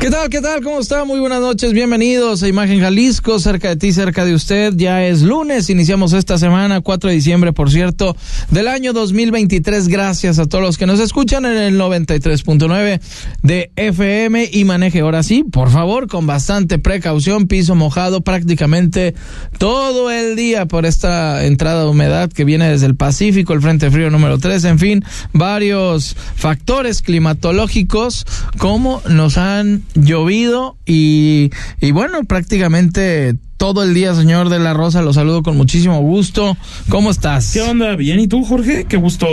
¿Qué tal? ¿Qué tal? ¿Cómo está? Muy buenas noches. Bienvenidos a Imagen Jalisco, cerca de ti, cerca de usted. Ya es lunes, iniciamos esta semana, 4 de diciembre, por cierto, del año 2023. Gracias a todos los que nos escuchan en el 93.9 de FM y maneje ahora sí, por favor, con bastante precaución, piso mojado prácticamente todo el día por esta entrada de humedad que viene desde el Pacífico, el Frente Frío número 3, en fin, varios factores climatológicos como nos han llovido y, y bueno, prácticamente todo el día, señor de la Rosa. Lo saludo con muchísimo gusto. ¿Cómo estás? ¿Qué onda? Bien, ¿y tú, Jorge? Qué gusto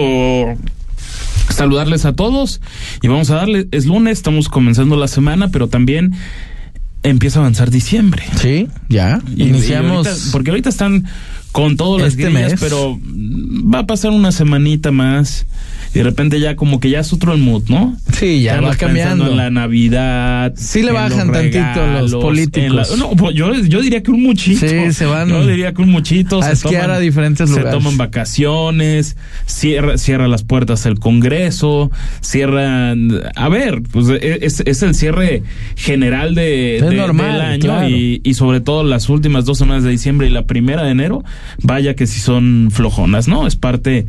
saludarles a todos. Y vamos a darle, es lunes, estamos comenzando la semana, pero también empieza a avanzar diciembre. Sí, ya. Y- Iniciamos. y ahorita- porque ahorita están con todas las Este grillas, mes. pero va a pasar una semanita más. Y de repente ya como que ya es otro el mood, ¿no? sí, ya Estamos va cambiando. en la Navidad. Sí le bajan los tantito los políticos. la- no, pues yo, yo diría que un muchito. Sí, se van Yo diría que un muchito. a se esquiar toman- a diferentes Se lugares. toman vacaciones, cierra, cierra las puertas el Congreso, cierran... A ver, pues es, es el cierre general de, Es de- normal, del año claro. y, y sobre todo las últimas dos semanas de diciembre y la primera de enero, vaya que si son flojonas, ¿no? Es parte,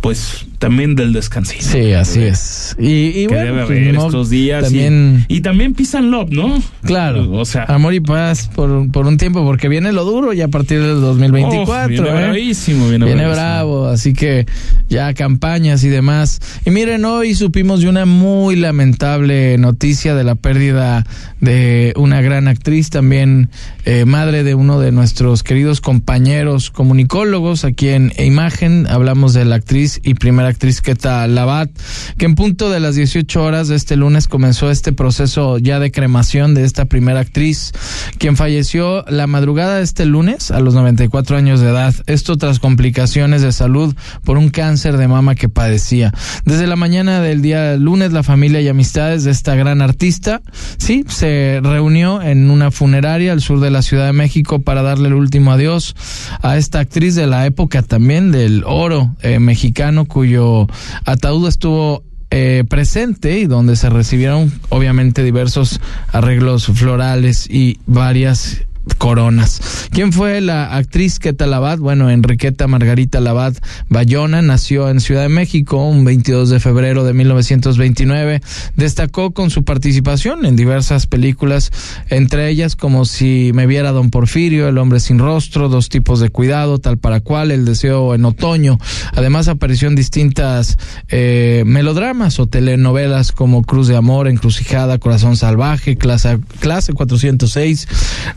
pues, también del descansito. Sí, así es. Y, y que bueno, debe pues, haber estos días. y- También. Y, también pisan love, ¿no? Claro, O sea, amor y paz por, por un tiempo, porque viene lo duro ya a partir del 2024. uf, viene ¿eh? bravísimo, viene, Viene bravísimo. bravo, así que ya campañas y demás. Y miren, hoy supimos de una muy lamentable noticia de la pérdida de una gran actriz, también eh, madre de uno de nuestros queridos compañeros comunicólogos aquí en Imagen. Hablamos de la actriz y primera actriz Keta Labat, que en punto de las 18 horas de este lunes comenzó este proceso ya de cremación de esta primera actriz, quien falleció la madrugada de este lunes a los 94 años de edad. Esto tras complicaciones de salud por un cáncer de mama que padecía. Desde la mañana del día lunes, la familia y amistades de esta gran artista, sí, se reunió en una funeraria al sur de la Ciudad de México para darle el último adiós a esta actriz de la época también del oro eh, mexicano, cuyo ataúd estuvo eh, presente y donde se recibieron obviamente diversos arreglos florales y varias coronas. ¿Quién fue la actriz Keta Labat? Bueno, Enriqueta Margarita Labat Bayona nació en Ciudad de México un 22 de febrero de 1929. Destacó con su participación en diversas películas, entre ellas como Si me viera Don Porfirio, El hombre sin rostro, Dos tipos de cuidado, tal para cual, El deseo en otoño. Además apareció en distintas eh, melodramas o telenovelas como Cruz de Amor, Encrucijada, Corazón Salvaje, Clase, clase 406,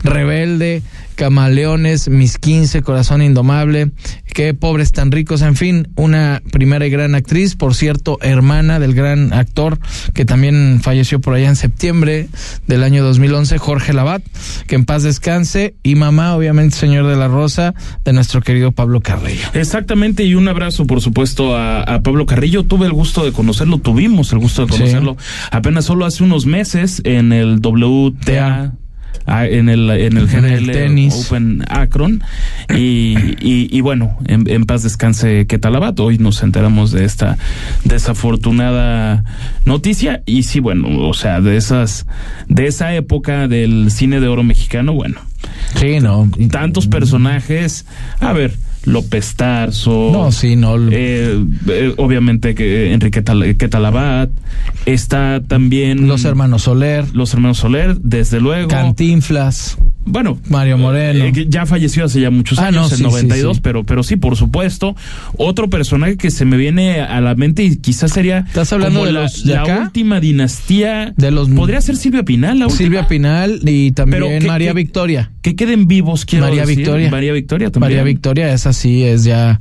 Rebelde, Camaleones, Mis 15, Corazón Indomable, Qué pobres tan ricos, en fin, una primera y gran actriz, por cierto, hermana del gran actor que también falleció por allá en septiembre del año 2011, Jorge Labat, que en paz descanse, y mamá, obviamente, señor de la Rosa, de nuestro querido Pablo Carrillo. Exactamente, y un abrazo, por supuesto, a, a Pablo Carrillo. Tuve el gusto de conocerlo, tuvimos el gusto de Sí. conocerlo apenas solo hace unos meses en el WTA. Ah, En el, en el En el GDL tenis. Open Akron y, y, y bueno en, en paz descanse Ketalabat hoy nos enteramos de esta desafortunada noticia y sí bueno o sea de esas de esa época del cine de oro mexicano bueno Sí, no. tantos personajes. A ver, López Tarso. No, sí, no. eh, eh, obviamente que Enrique Tal- que Talabat. Está también. Los hermanos Soler, Los hermanos Soler, desde luego. Cantinflas. Bueno, Mario Moreno. eh, que ya falleció hace ya muchos Ah, años, no, en sí, 92, sí, sí. pero pero sí, por supuesto. Otro personaje que se me viene a la mente y quizás sería ¿Estás hablando de la, los de la acá? última dinastía. De los- Podría ser Silvia Pinal, la. Silvia Pinal y también Pero, ¿qué- María Victoria. Que queden vivos, quiero María decir. Victoria. María Victoria también. María Victoria, esa sí es ya.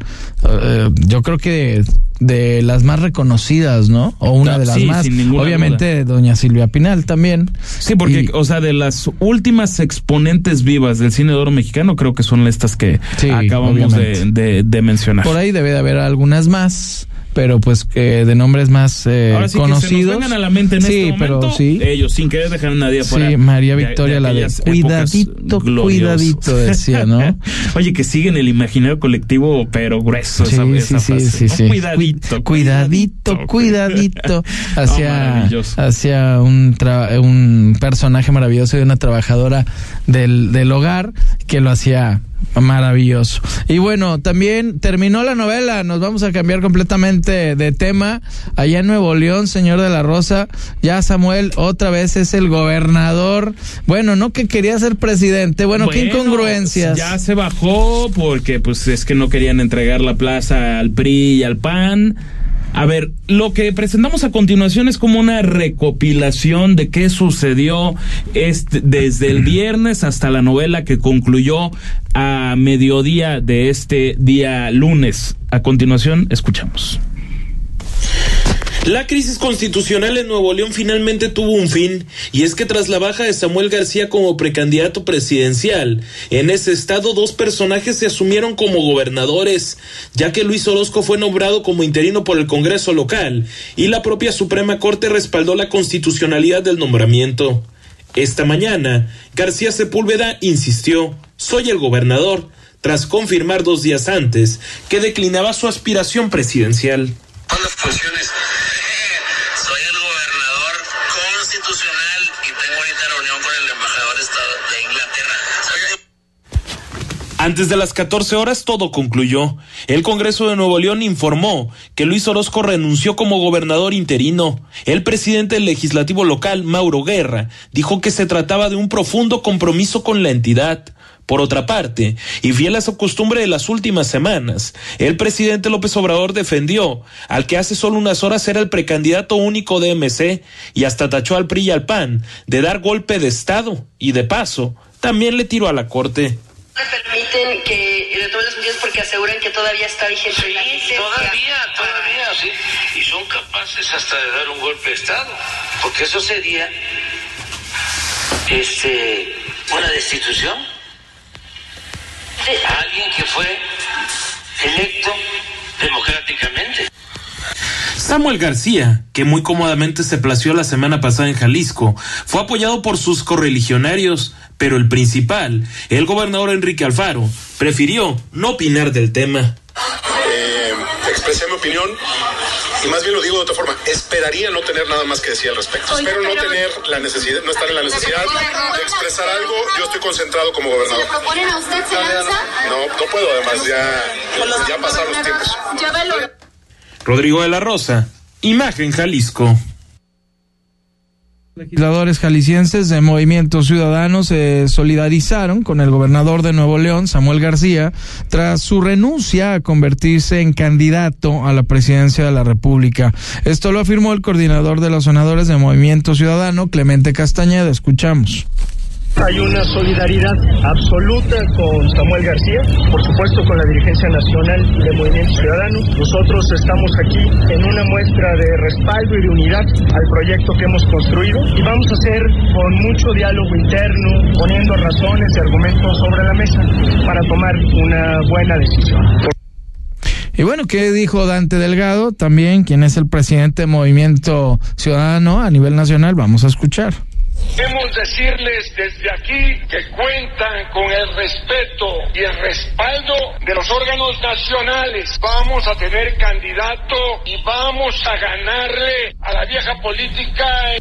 eh, yo creo que de las más reconocidas, ¿no? O una Ah, de las sí, más. Obviamente, doña Silvia Pinal también. Sí, porque, Y- o sea, de las últimas exponentes vivas del cine de oro mexicano, creo que son estas que Sí, acabamos de- de mencionar. Por ahí debe de haber algunas más, pero pues que de nombres más eh, Ahora sí conocidos. que se nos a la mente en sí, este momento, pero sí. ellos, sin querer dejar a nadie afuera. Sí, María de- Victoria, la de cuidadito, cuidadito, decía, ¿no? Oye, que sigue en el imaginario colectivo, pero grueso Sí, esa, sí, esa sí, frase, sí. Cuidadito, Cu- cuidadito, cuidadito. No, Hacia, hacia un, tra- un personaje maravilloso de una trabajadora del, del hogar que lo hacía maravilloso. Y bueno, también terminó la novela, nos vamos a cambiar completamente de tema. Allá en Nuevo León, señor de la Rosa, ya Samuel otra vez es el gobernador. Bueno, no que quería ser presidente, bueno, qué incongruencias. Ya se bajó porque pues es que no querían entregar la plaza al PRI y al PAN. A ver, lo que presentamos a continuación es como una recopilación de qué sucedió este, desde el viernes hasta la novela que concluyó a mediodía de este día lunes. A continuación, escuchamos. La crisis constitucional en Nuevo León finalmente tuvo un fin, y es que tras la baja de Samuel García como precandidato presidencial, en ese estado dos personajes se asumieron como gobernadores, ya que Luis Orozco fue nombrado como interino por el Congreso local, y la propia Suprema Corte respaldó la constitucionalidad del nombramiento. Esta mañana, García Sepúlveda insistió, soy el gobernador, tras confirmar dos días antes que declinaba su aspiración presidencial. Soy el gobernador constitucional y tengo ahorita reunión con el embajador esta- de Inglaterra. Soy- Antes de las 14 horas todo concluyó. El Congreso de Nuevo León informó que Luis Orozco renunció como gobernador interino. El presidente del legislativo local, Mauro Guerra, dijo que se trataba de un profundo compromiso con la entidad. Por otra parte, y fiel a su costumbre de las últimas semanas, el presidente López Obrador defendió al que hace solo unas horas era el precandidato único de MC y hasta tachó al PRI y al PAN de dar golpe de Estado y de paso también le tiró a la corte. Permiten que retome las medidas porque aseguran que todavía está vigente la licencia. Todavía, todavía, sí. Y son capaces hasta de dar un golpe de Estado. Porque eso sería este, una destitución. a alguien que fue electo democráticamente. Samuel García, que muy cómodamente se plació la semana pasada en Jalisco, fue apoyado por sus correligionarios, pero el principal, el gobernador Enrique Alfaro, prefirió no opinar del tema. eh, expresé mi opinión y más bien lo digo de otra forma, esperaría no tener nada más que decir al respecto. Oiga, Espero no tener la necesidad, no estar en la necesidad de expresar algo. Yo estoy concentrado como ¿Se gobernador. le proponen a usted, se lanza? No, no puedo además, ya, ya pasaron los tiempos. Rodrigo de la Rosa, Imagen Jalisco. Legisladores jaliscienses de Movimiento Ciudadano se solidarizaron con el gobernador de Nuevo León, Samuel García, tras su renuncia a convertirse en candidato a la presidencia de la República. Esto lo afirmó el coordinador de los senadores de Movimiento Ciudadano, Clemente Castañeda. Escuchamos. Hay una solidaridad absoluta con Samuel García, por supuesto con la dirigencia nacional de Movimiento Ciudadano. Nosotros estamos aquí en una muestra de respaldo y de unidad al proyecto que hemos construido y vamos a hacer con mucho diálogo interno, poniendo razones y argumentos sobre la mesa para tomar una buena decisión. Y bueno, ¿qué dijo Dante Delgado? También, quien es el presidente de Movimiento Ciudadano a nivel nacional. Vamos a escuchar. Queremos decirles desde aquí que cuentan con el respeto y el respaldo de los órganos nacionales. Vamos a tener candidato y vamos a ganarle a la vieja política.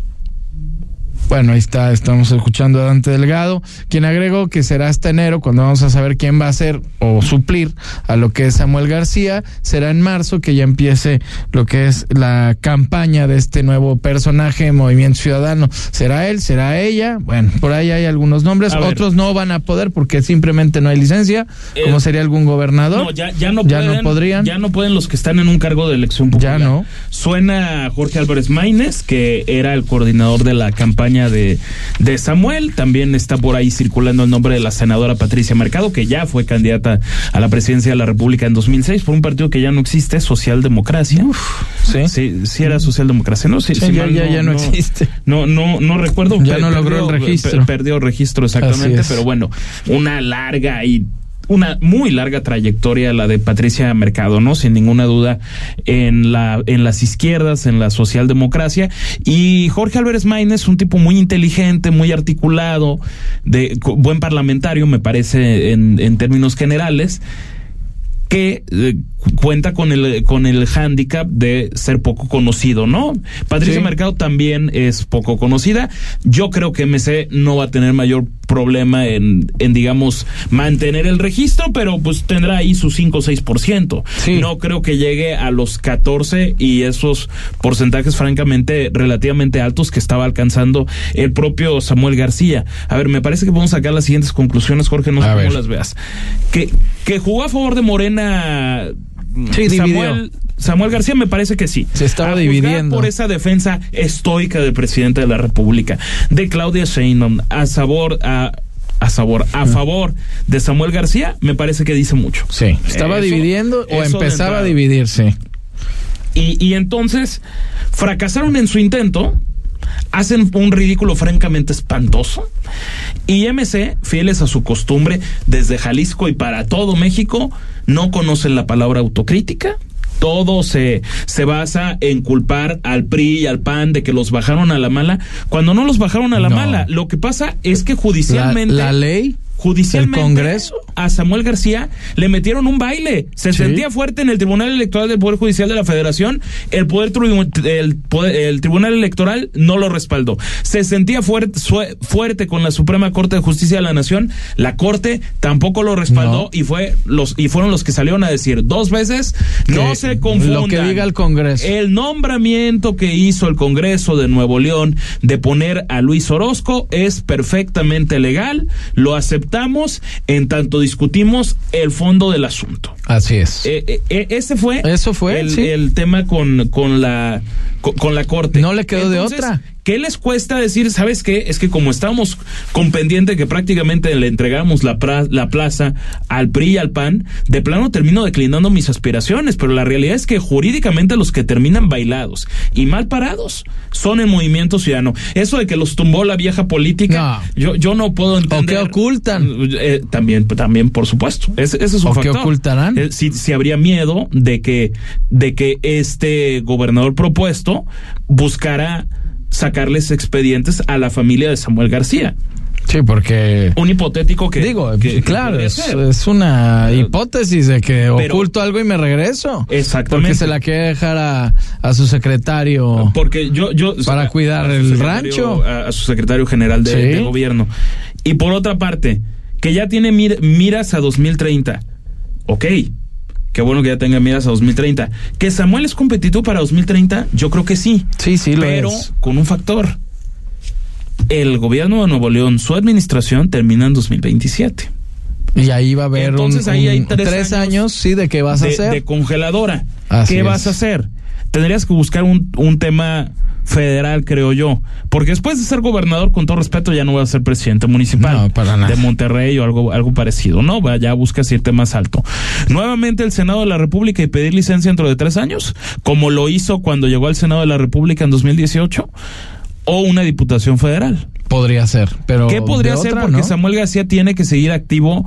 Bueno, ahí está, estamos escuchando a Dante Delgado, quien agregó que será hasta enero cuando vamos a saber quién va a ser o suplir a lo que es Samuel García. Será en marzo que ya empiece lo que es la campaña de este nuevo personaje en Movimiento Ciudadano. ¿Será él? ¿Será ella? Bueno, por ahí hay algunos nombres, A ver. otros no van a poder porque simplemente no hay licencia, Eh, como sería algún gobernador. No, ya, ya no Ya pueden, no podrían. Ya no pueden los que están en un cargo de elección popular. Ya no. Suena Jorge Álvarez Maínez, que era el coordinador de la campaña campaña de, de Samuel. También está por ahí circulando el nombre de la senadora Patricia Mercado, que ya fue candidata a la presidencia de la República en 2006 por un partido que ya no existe, Socialdemocracia. sí. Sí, sí era Socialdemocracia, ¿no? Sí, Sí, sí, ya- mal ya- ya no existe. No, no, no recuerdo. Ya no logró el registro. pe- perdió registro exactamente, pero bueno, una larga y una muy larga trayectoria la de Patricia Mercado, ¿no? Sin ninguna duda en la en las izquierdas, en la socialdemocracia y Jorge Álvarez Maínez, un tipo muy inteligente, muy articulado, de buen parlamentario, me parece en, términos generales que eh, cuenta con el con el hándicap de ser poco conocido, ¿no? Patricia Sí. Mercado también es poco conocida. Yo creo que MC no va a tener mayor problema en, en digamos, mantener el registro, pero pues tendrá ahí su 5 o 6%. Sí. No creo que llegue a los 14 y esos porcentajes francamente relativamente altos que estaba alcanzando el propio Samuel García. A ver, me parece que podemos sacar las siguientes conclusiones, Jorge, no sé A cómo ver. las veas. Que, que jugó a favor de Morena Sí, Samuel. Samuel García me parece que sí. Se estaba A dividiendo. por esa defensa estoica del presidente de la República, de Claudia Sheinbaum, a sabor a a sabor a favor de Samuel García, me parece que dice mucho. Sí. ¿Estaba Eso- dividiendo o empezaba a dividirse? Y, y entonces fracasaron en su intento, hacen un ridículo francamente espantoso. Y MC, fieles a su costumbre, desde Jalisco y para todo México, no conocen la palabra autocrítica. Todo se, se basa en culpar al PRI y al PAN de que los bajaron a la mala, cuando no los bajaron a la No. mala. Lo que pasa es que La, judicialmente la ley, judicialmente el Congreso. a Samuel García le metieron un baile. Se Sí. sentía fuerte en el Tribunal Electoral del Poder Judicial de la Federación. El poder el, poder- el Tribunal Electoral no lo respaldó. Se sentía fuerte, fuerte con la Suprema Corte de Justicia de la Nación. La Corte tampoco lo respaldó No. y fue los y fueron los que salieron a decir dos veces no se confundan. lo que diga el Congreso. El nombramiento que hizo el Congreso de Nuevo León de poner a Luis Orozco es perfectamente legal, lo aceptamos en tanto discutimos el fondo del asunto. Así es. Eh, eh, eh, ese fue, Eso fue, el, sí. el tema con, con la con, con la corte. No le quedó de otra. ¿Qué les cuesta decir, sabes qué? Es que como estábamos con pendiente que prácticamente le entregamos la, pra- la plaza al PRI y al PAN, de plano termino declinando mis aspiraciones, pero la realidad es que jurídicamente los que terminan bailados y mal parados son el movimiento ciudadano. Eso de que los tumbó la vieja política, No. yo, yo no puedo entender. qué ocultan? Eh, también, también, por supuesto. Ese, ese es un ¿O qué factor. ocultarán? Eh, si, si habría miedo de que, de que este gobernador propuesto buscara sacarles expedientes a la familia de Samuel García. Sí, porque Un hipotético que. digo, que- claro, es, una hipótesis de que Pero- oculto algo y me regreso. Exactamente. Porque se la quiere dejar a, a su secretario. Porque yo, yo Para a- cuidar a el rancho. a, a su secretario general de, Sí. de gobierno. Y por otra parte, que ya tiene mir- miras a 2030. Ok. Qué bueno que ya tenga miras a 2030. Que Samuel es competitivo para 2030, yo creo que sí. Sí, sí, lo pero es. con un factor. El gobierno de Nuevo León, su administración termina en 2027. Y ahí va a haber un- Entonces, ahí hay un- tres tres, años años, sí, de qué vas a de, hacer. de congeladora. Así ¿Qué es. vas a hacer? Tendrías que buscar un, un tema federal, creo yo. Porque después de ser gobernador, con todo respeto, ya no voy a ser presidente municipal No, para nada. de Monterrey o algo, algo parecido. No, Va, ya buscas irte más alto. Nuevamente el Senado de la República y pedir licencia dentro de tres años, como lo hizo cuando llegó al Senado de la República en 2018, o una diputación federal. Podría ser, pero. ¿Qué podría ser? otra, Porque ¿no? Samuel García tiene que seguir activo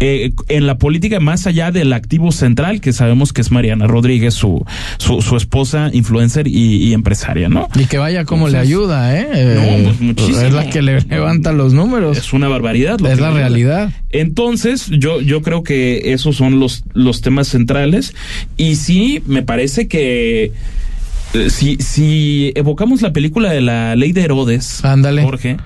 eh, en la política, más allá del activo central, que sabemos que es Mariana Rodríguez, su, su, su esposa, influencer y, y empresaria, ¿no? Y que vaya como le ayuda, ¿eh? No, Eh, pues, muchísimo. Es la que le levanta los números. Es una barbaridad. lo Es que la realidad. Entonces, yo, yo creo que esos son los, los temas centrales. Y sí, me parece que eh, si, si evocamos la película de la ley de Herodes, Ándale. Jorge,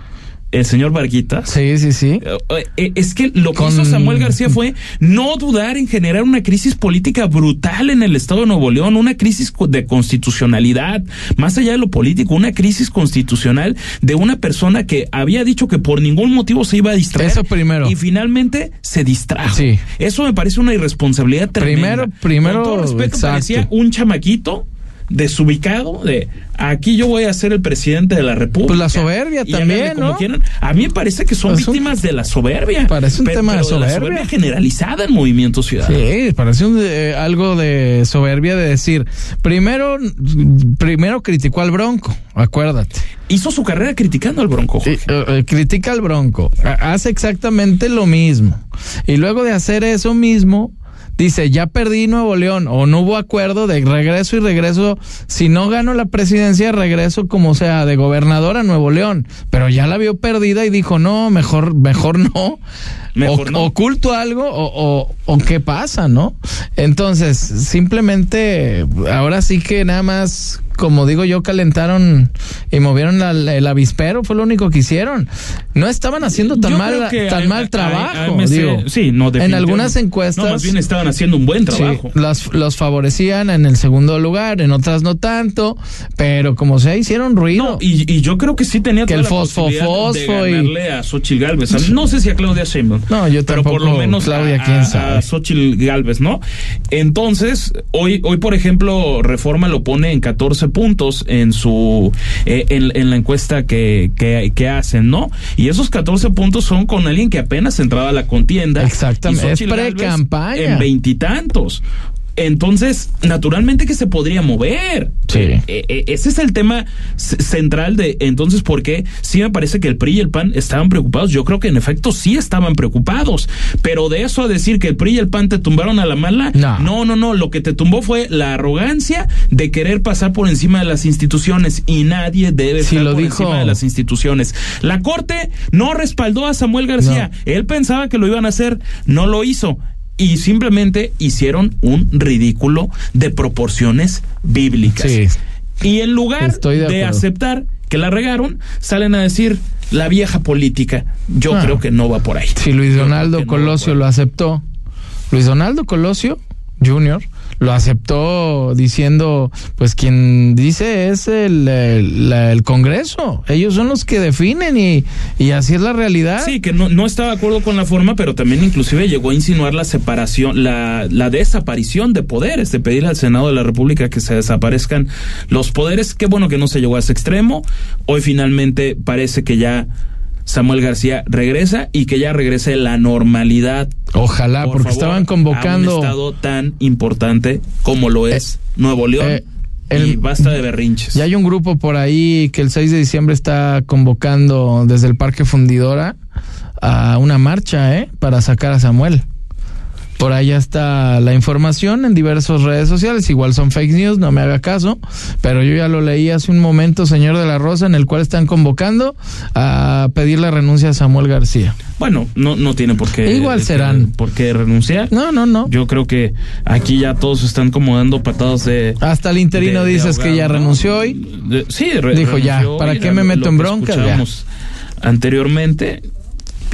el señor Varguitas. Sí, sí, sí. Eh, eh, Es que lo que Con- hizo Samuel García fue no dudar en generar una crisis política brutal en el Estado de Nuevo León, una crisis de constitucionalidad, más allá de lo político, una crisis constitucional de una persona que había dicho que por ningún motivo se iba a distraer. Eso primero. Y finalmente se distrajo. Sí. Eso me parece una irresponsabilidad tremenda. Primero- primero, Con todo respeto, exacto. parecía un chamaquito desubicado de aquí yo voy a ser el presidente de la República. Pues la soberbia también. A mí me parece que son Pues un- víctimas de la soberbia. Parece un tema de la soberbia. generalizada en Movimiento Ciudadano. Sí, parece un, eh, algo de soberbia de decir, primero, primero criticó al Bronco, acuérdate. Hizo su carrera criticando al Bronco. Jorge. eh, eh, critica al Bronco, ha- hace exactamente lo mismo. Y luego de hacer eso mismo, dice, ya perdí Nuevo León, o no hubo acuerdo de regreso y regreso, si no gano la presidencia, regreso como sea, de gobernador a Nuevo León. Pero ya la vio perdida y dijo, no, mejor, mejor no. Mejor o, no. oculto algo o, o, o qué pasa, ¿no? Entonces, simplemente, ahora sí que nada más, como digo yo, calentaron y movieron la- el avispero, fue lo único que hicieron. No estaban haciendo tan Yo mal, tan a- mal trabajo. a- digo. sí, no, en algunas encuestas. No, más bien estaban haciendo un buen Sí, trabajo. los, los favorecían en el segundo lugar, en otras no tanto, pero como sea, hicieron ruido. No, y, y yo creo que sí tenía Que toda el fosfo, fosfo de y- ganarle a Xochitl Galvez. A- No sé si a Claudia Sheinbaum. No, yo pero por lo tampoco, menos Claudia, a, quién sabe. a Xochitl Galvez, ¿no? Entonces, hoy, hoy por ejemplo, Reforma lo pone en 14 puntos en su eh, en, en la encuesta que, que, que hacen, ¿no? Y esos 14 puntos son con alguien que apenas entraba a la contienda. Exactamente, Y es pre-campaña. En veintitantos. Entonces, naturalmente que se podría mover. Sí. Eh, eh, ese es el tema central de entonces por qué sí me parece que el PRI y el PAN estaban preocupados. Yo creo que en efecto sí estaban preocupados, pero de eso a decir que el PRI y el PAN te tumbaron a la mala, No. no, no, no. Lo que te tumbó fue la arrogancia de querer pasar por encima de las instituciones y nadie debe Sí, estar lo por dijo. encima de las instituciones. La corte no respaldó a Samuel García. Él pensaba que lo iban a hacer, no lo hizo. Y simplemente hicieron un ridículo de proporciones bíblicas. Sí. Y en lugar Estoy de aceptar que la regaron, salen a decir la vieja política. Yo Ah. creo que no va por ahí. Si Luis Donaldo no Colosio lo aceptó, Luis Donaldo Colosio Jr. lo aceptó diciendo, pues quien dice es el, el, Congreso, ellos son los que definen y, y así es la realidad. Sí, que no, no estaba de acuerdo con la forma, pero también inclusive llegó a insinuar la separación, la, la desaparición de poderes, de pedir al Senado de la República que se desaparezcan los poderes. Qué bueno que no se llegó a ese extremo. Hoy finalmente parece que ya Samuel García regresa y que ya regrese la normalidad. Ojalá, por porque favor, estaban a convocando... un estado tan importante como lo es Nuevo León. eh, y basta de berrinches. Ya hay un grupo por ahí que el 6 de diciembre está convocando desde el Parque Fundidora a una marcha, ¿eh? Para sacar a Samuel. Por ahí ya está la información en diversas redes sociales. Igual son fake news, no me haga caso. Pero yo ya lo leí hace un momento, señor de la Rosa, en el cual están convocando a pedir la renuncia a Samuel García. Bueno, no, no tiene por qué. Igual serán. Por qué renunciar. No, no, no. Yo creo que aquí ya todos están como dando patadas de. Hasta el interino de- de dices que ya renunció hoy. De- sí, re- Dijo, ya, ¿para qué me meto en que broncas? Ya. Anteriormente.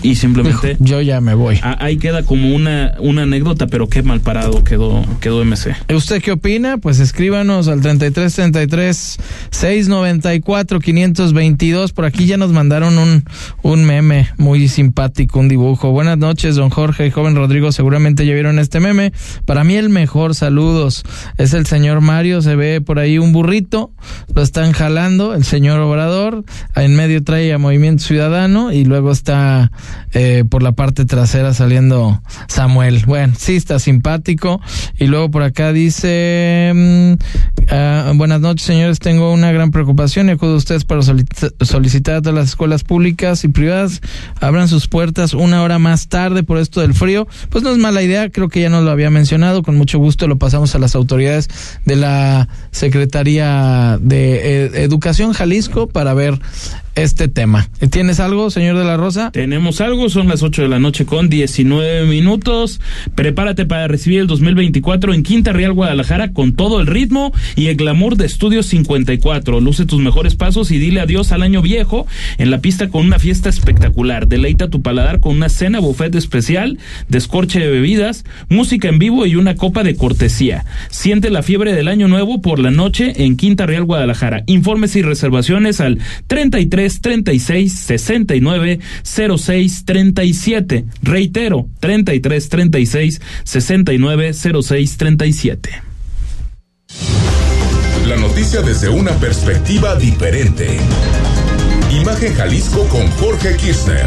Y simplemente. yo ya me voy. a- ahí queda como una, una anécdota, pero qué mal parado quedó, quedó MC. ¿Usted qué opina? Pues escríbanos al 3333 694 522. Por aquí ya nos mandaron un, un meme muy simpático, un dibujo. Buenas noches, don Jorge y joven Rodrigo. Seguramente ya vieron este meme. Para mí el mejor, saludos. Es el señor Mario. Se ve por ahí un burrito. Lo están jalando. El señor Obrador. En medio trae a Movimiento Ciudadano. Y luego está eh, por la parte trasera saliendo Samuel. Bueno, sí está simpático. Y luego por acá dice, ah, buenas noches señores, tengo una gran preocupación y acudo a ustedes para solicita- solicitar a todas las escuelas públicas y privadas abran sus puertas una hora más tarde por esto del frío. Pues no es mala idea, creo que ya nos lo había mencionado, con mucho gusto lo pasamos a las autoridades de la Secretaría de eh, Educación Jalisco para ver este tema. ¿Tienes algo, señor de la Rosa? Tenemos algo, son las 8 de la noche con 19 minutos. Prepárate para recibir el 2024 en Quinta Real Guadalajara con todo el ritmo y el glamour de Estudios 54. Luce tus mejores pasos y dile adiós al año viejo en la pista con una fiesta espectacular. Deleita tu paladar con una cena buffet especial, descorche de bebidas, música en vivo y una copa de cortesía. Siente la fiebre del año nuevo por la noche en Quinta Real Guadalajara. Informes y reservaciones al 33 36 69 06 37. Reitero, 33 36 69 06 37. La noticia desde una perspectiva diferente. Imagen Jalisco con Jorge Kirchner.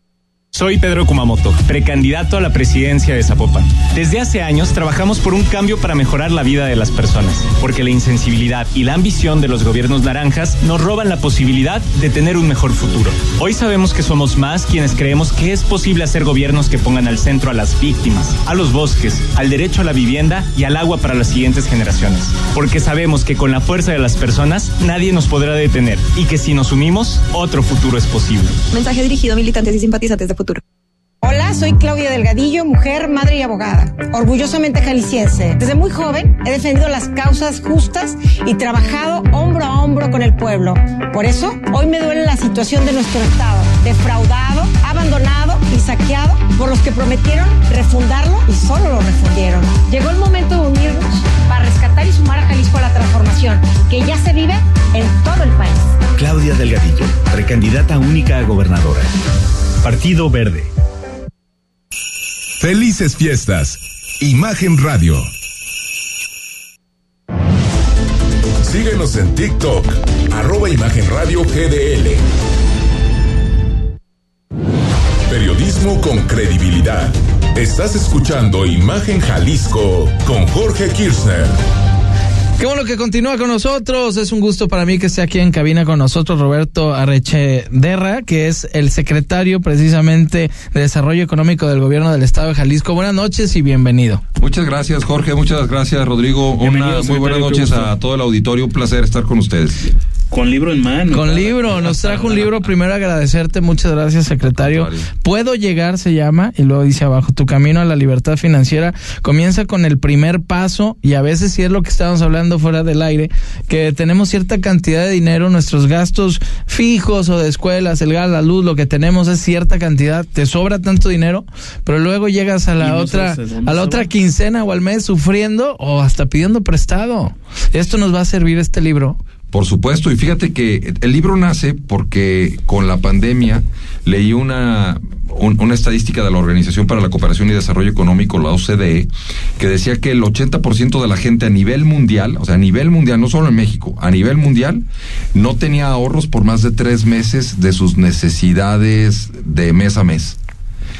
Soy Pedro Kumamoto, precandidato a la presidencia de Zapopan. Desde hace años trabajamos por un cambio para mejorar la vida de las personas, porque la insensibilidad y la ambición de los gobiernos naranjas nos roban la posibilidad de tener un mejor futuro. Hoy sabemos que somos más quienes creemos que es posible hacer gobiernos que pongan al centro a las víctimas, a los bosques, al derecho a la vivienda y al agua para las siguientes generaciones. Porque sabemos que con la fuerza de las personas nadie nos podrá detener y que si nos unimos, otro futuro es posible. Mensaje dirigido a militantes y simpatizantes de futuro. Hola, soy Claudia Delgadillo, mujer, madre y abogada, orgullosamente jalisciense. Desde muy joven he defendido las causas justas y trabajado hombro a hombro con el pueblo. Por eso, hoy me duele la situación de nuestro Estado, defraudado, abandonado y saqueado por los que prometieron refundarlo y solo lo refundieron. Llegó el momento de unirnos para rescatar y sumar a Jalisco a la transformación que ya se vive en todo el país. Claudia Delgadillo, precandidata única a gobernadora. Partido Verde. Felices fiestas. Imagen Radio. Síguenos en TikTok, arroba Imagen Radio GDL. Periodismo con credibilidad. Estás escuchando Imagen Jalisco con Jorge Kirchner. Qué bueno que continúa con nosotros. Es un gusto para mí que esté aquí en cabina con nosotros Roberto Arrechederra, que es el secretario precisamente de Desarrollo Económico del Gobierno del Estado de Jalisco. Buenas noches y bienvenido. Muchas gracias, Jorge. Muchas gracias, Rodrigo. Una muy buenas noches a todo el auditorio. Un placer estar con ustedes. Con libro en mano. Con libro, nos trajo un libro. Primero agradecerte, muchas gracias, secretario. Puedo llegar, se llama, y luego dice abajo, tu camino a la libertad financiera comienza con el primer paso, y a veces sí es lo que estábamos hablando fuera del aire, que tenemos cierta cantidad de dinero, nuestros gastos fijos o de escuelas, el gas, la luz, lo que tenemos es cierta cantidad, te sobra tanto dinero, pero luego llegas a la otra, a la otra quincena o al mes sufriendo o hasta pidiendo prestado. Esto nos va a servir este libro. Por supuesto, y fíjate que el libro nace porque con la pandemia leí una, un, una estadística de la Organización para la Cooperación y Desarrollo Económico, la OCDE, que decía que el 80% de la gente a nivel mundial, o sea, a nivel mundial, no solo en México, a nivel mundial, no tenía ahorros por más de tres meses de sus necesidades de mes a mes.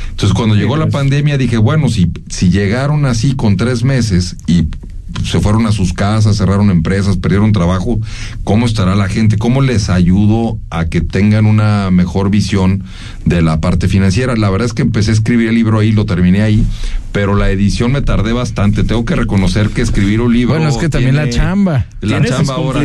Entonces, cuando llegó la pandemia, dije, bueno, si, si llegaron así con tres meses y se fueron a sus casas, cerraron empresas, perdieron trabajo. ¿Cómo estará la gente? ¿Cómo les ayudo a que tengan una mejor visión de la parte financiera? La verdad es que empecé a escribir el libro ahí, lo terminé ahí, pero la edición me tardé bastante. Tengo que reconocer que escribir un libro. Bueno, es que también la chamba. La Tiene sus chamba ahora.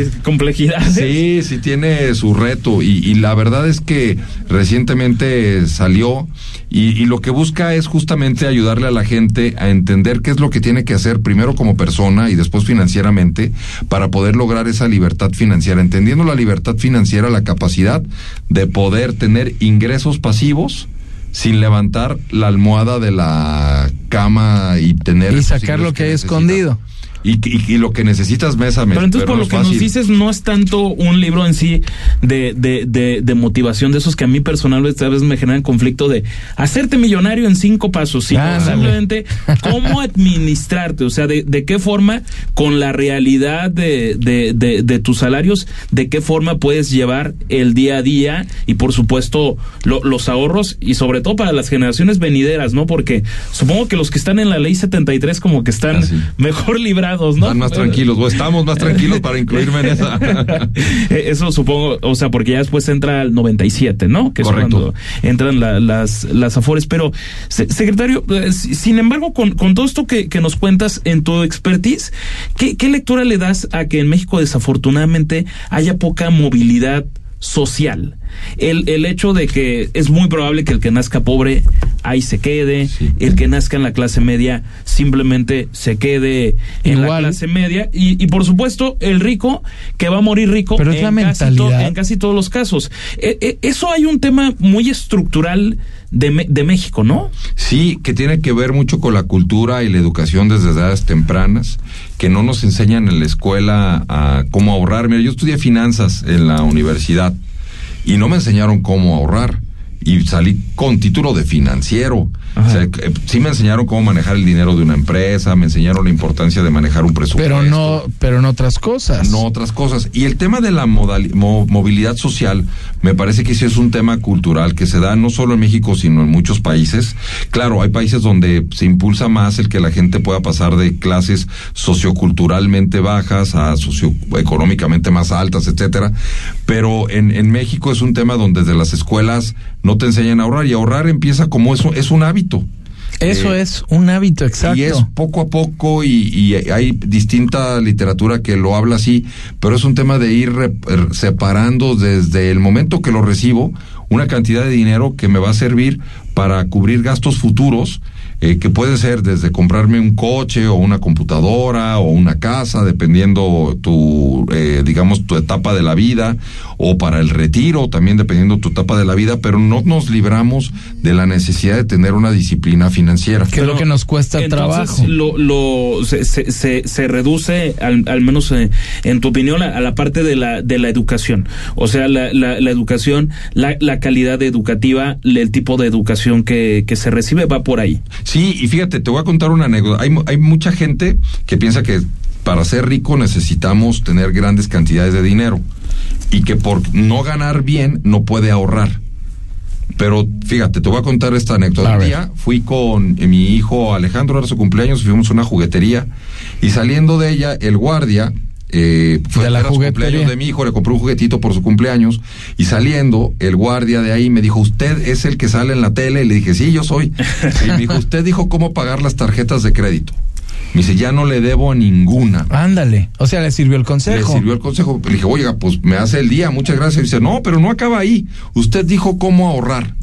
Sí, sí tiene su reto y, y la verdad es que recientemente salió y, y lo que busca es justamente ayudarle a la gente a entender qué es lo que tiene que hacer primero como persona y después financieramente para poder lograr esa libertad financiera. Entendiendo la libertad financiera, la capacidad de poder tener ingresos pasivos sin levantar la almohada de la cama y tener Y sacar lo que hay escondido. Y, y- y lo que necesitas mes a mes. Pero entonces, pero por lo que nos dices, no es tanto un libro en sí de, de, de, de motivación, de esos que a mí personalmente a veces me generan conflicto de hacerte millonario en cinco pasos, sino simplemente cómo administrarte, o sea, de, de qué forma, con la realidad de, de, de, de tus salarios, de qué forma puedes llevar el día a día y, por supuesto, lo- los ahorros y sobre todo para las generaciones venideras, ¿no? Porque supongo que los que están en la ley 73 como que están mejor librados, ¿no? Están más tranquilos, o estamos más tranquilos para incluirme en esa. Eh, Eso supongo, o sea, porque ya después entra el 97, ¿no? Que es Correcto. cuando entran la- las, las afores. Pero, se- secretario, eh, si- sin embargo, con, con todo esto que, que nos cuentas en tu expertise, ¿qué, ¿qué lectura le das a que en México desafortunadamente haya poca movilidad? Social. El, el hecho de que es muy probable que el que nazca pobre ahí se quede, el que nazca en la clase media simplemente se quede en la clase media y, y por supuesto el rico que va a morir rico Pero es en, la casi mentalidad. en casi todos los casos. Eh, eh, eso hay un tema muy estructural de, de México, ¿no? Sí, que tiene que ver mucho con la cultura y la educación desde edades tempranas, que no nos enseñan en la escuela a cómo ahorrar. Mira, yo estudié finanzas en la universidad y no me enseñaron cómo ahorrar. Y salí con título de financiero. O sea, que, eh, sí me enseñaron cómo manejar el dinero de una empresa, me enseñaron la importancia de manejar un presupuesto. Pero no, pero en otras cosas. No otras cosas. Y el tema de la modali- mo- movilidad social, me parece que sí es un tema cultural que se da no solo en México, sino en muchos países. Claro, hay países donde se impulsa más el que la gente pueda pasar de clases socioculturalmente bajas a socioeconómicamente más altas, etcétera. Pero en, en México es un tema donde desde las escuelas no te enseñan a ahorrar y ahorrar empieza como eso, es un hábito. Eso Eh, es un hábito, exacto. y es poco a poco y, y hay distinta literatura que lo habla así, pero es un tema de ir re- er, separando desde el momento que lo recibo una cantidad de dinero que me va a servir para cubrir gastos futuros. Eh, que puede ser desde comprarme un coche o una computadora o una casa, dependiendo tu, eh, digamos, tu etapa de la vida, o para el retiro, también dependiendo tu etapa de la vida, pero no nos libramos de la necesidad de tener una disciplina financiera. Que es lo que nos cuesta Entonces, trabajo. Lo, lo, se, se, se, se reduce, al, al menos eh, en tu opinión, a, a la parte de la, de la educación. O sea, la, la, la educación, la, la calidad educativa, el tipo de educación que, que se recibe va por ahí. Sí, y fíjate, te voy a contar una anécdota. Hay, hay mucha gente que piensa que para ser rico necesitamos tener grandes cantidades de dinero y que por no ganar bien no puede ahorrar. Pero fíjate, te voy a contar esta anécdota. Un día fui con eh, mi hijo Alejandro, era su cumpleaños, fuimos a una juguetería y saliendo de ella, el guardia eh, fue De la su juguetería. cumpleaños de mi hijo, le compré un juguetito por su cumpleaños y saliendo, el guardia de ahí me dijo, ¿usted es el que sale en la tele? Y le dije, sí, yo soy. Y me dijo, ¿usted dijo cómo pagar las tarjetas de crédito? Me dice, ya no le debo a ninguna. Ándale. O sea, le sirvió el consejo. Le sirvió el consejo. Le dije, oiga, pues me hace el día, muchas gracias. Y dice, no, pero no acaba ahí. Usted dijo cómo ahorrar.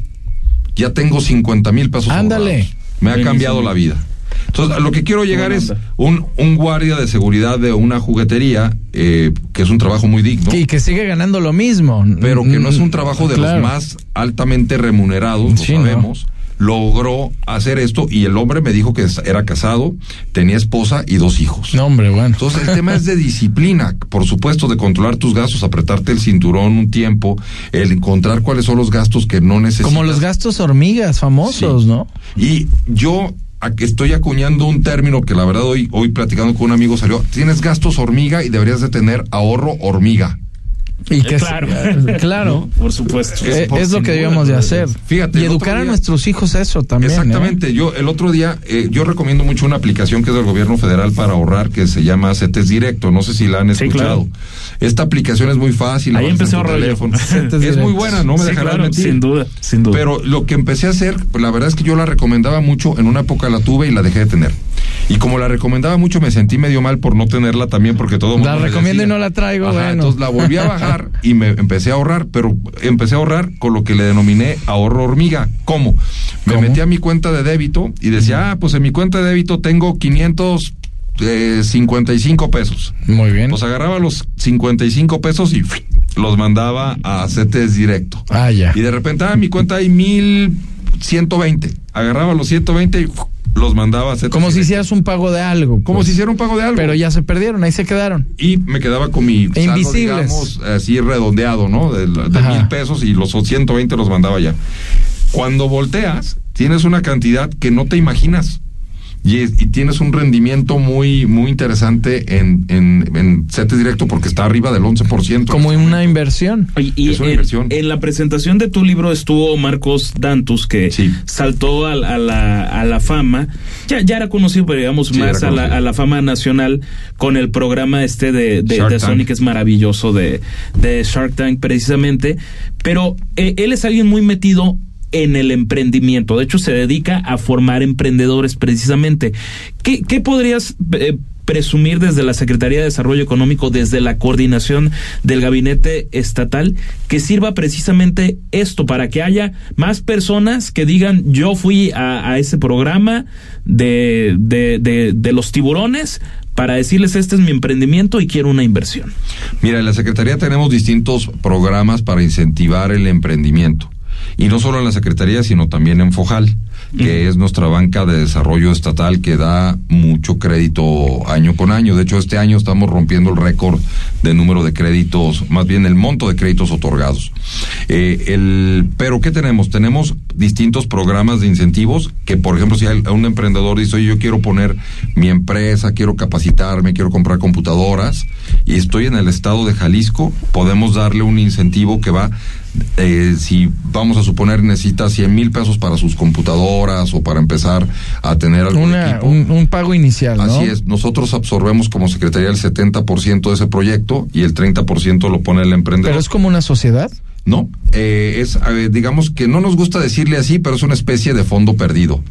Ya tengo 50 mil pesos. Ándale. ahorrados. Me ha cambiado la vida. Entonces, a lo que quiero llegar es un, un guardia de seguridad de una juguetería, eh, que es un trabajo muy digno, Y que sigue ganando lo mismo. pero que no es un Mm, trabajo de claro. los más altamente remunerados, lo Sí, ¿no? sabemos. Logró hacer esto y el hombre me dijo que era casado, tenía esposa y dos hijos. No, hombre, bueno. Entonces el tema es de disciplina, por supuesto, de controlar tus gastos, apretarte el cinturón un tiempo, el encontrar cuáles son los gastos que no necesitas. Como los gastos hormigas famosos, Sí. ¿no? Y yo estoy acuñando un término que la verdad hoy, hoy platicando con un amigo salió, tienes gastos hormiga y deberías de tener ahorro hormiga. Y que claro, claro, por supuesto. Eh, es, lo que debíamos de hacer. Fíjate, y educar a nuestros hijos a eso también. ¿eh? Exactamente. Yo el otro día, eh, yo recomiendo mucho una aplicación que es del gobierno federal para ahorrar que se llama CETES Directo. No sé si la han Sí, escuchado. claro. Esta aplicación es muy fácil. Ahí en a teléfono. CETES Es muy buena, no me Sí, dejarás claro, mentir. sin duda, sin duda. Pero lo que empecé a hacer, pues, la verdad es que yo la recomendaba mucho. En una época la tuve y la dejé de tener. Y como la recomendaba mucho, me sentí medio mal por no tenerla también, porque todo mundo La recomiendo y no la traigo, Ajá, bueno. Entonces la volví a bajar y me empecé a ahorrar, pero empecé a ahorrar con lo que le denominé ahorro hormiga. ¿Cómo? Me metí a mi cuenta de débito y decía, ah, pues en mi cuenta de débito tengo 555 pesos. Muy bien. Pues agarraba los 55 pesos y los mandaba a CETES directo. Ah, ya. Y de repente, ah, mi cuenta hay 1120. Agarraba los 120 y los mandaba a CETES Como si hicieras un pago de algo. Como pues. si hiciera un pago de algo. Pero ya se perdieron, ahí se quedaron. Y me quedaba con mi saldo, Invisibles. digamos, así redondeado, ¿no? De, de mil pesos y los 120 los mandaba ya. Cuando volteas, tienes una cantidad que no te imaginas. Y, es- y tienes un rendimiento muy muy interesante en, en, en CETES directo porque está arriba del 11%. Como en una inversión. Y Es una en, inversión. en la presentación de tu libro estuvo Marcos Dantus, que saltó a, a la, a la fama. Ya, ya era conocido, pero digamos, Sí, más a la, a la fama nacional con el programa este de, de, de Sony, que es maravilloso, de, de Shark Tank, precisamente. Pero eh, él es alguien muy metido en el emprendimiento. De hecho, se dedica a formar emprendedores precisamente. ¿Qué, podrías eh, presumir desde la Secretaría de Desarrollo Económico, desde la coordinación del gabinete estatal, que sirva precisamente esto, para que haya más personas que digan, yo fui a, a ese programa de, de, de, de los tiburones para decirles, este es mi emprendimiento y quiero una inversión. Mira, en la Secretaría tenemos distintos programas para incentivar el emprendimiento. Y no solo en la Secretaría, sino también en FOJAL, que es nuestra banca de desarrollo estatal que da mucho crédito año con año. De hecho, este año estamos rompiendo el récord de número de créditos, más bien el monto de créditos otorgados. Eh, el, pero, ¿qué tenemos? Tenemos distintos programas de incentivos que, por ejemplo, si hay un emprendedor dice, oye, yo quiero poner mi empresa, quiero capacitarme, quiero comprar computadoras y estoy en el estado de Jalisco, podemos darle un incentivo que va eh, si vamos a suponer necesita 100 mil pesos para sus computadoras o para empezar a tener algún Una- equipo. un, un pago inicial, ¿no? Así es, nosotros absorbemos como Secretaría el 70% de ese proyecto y el 30% lo pone el emprendedor. Pero es como una sociedad. No, eh, es, eh, digamos que no nos gusta decirle así, pero es una especie de fondo perdido.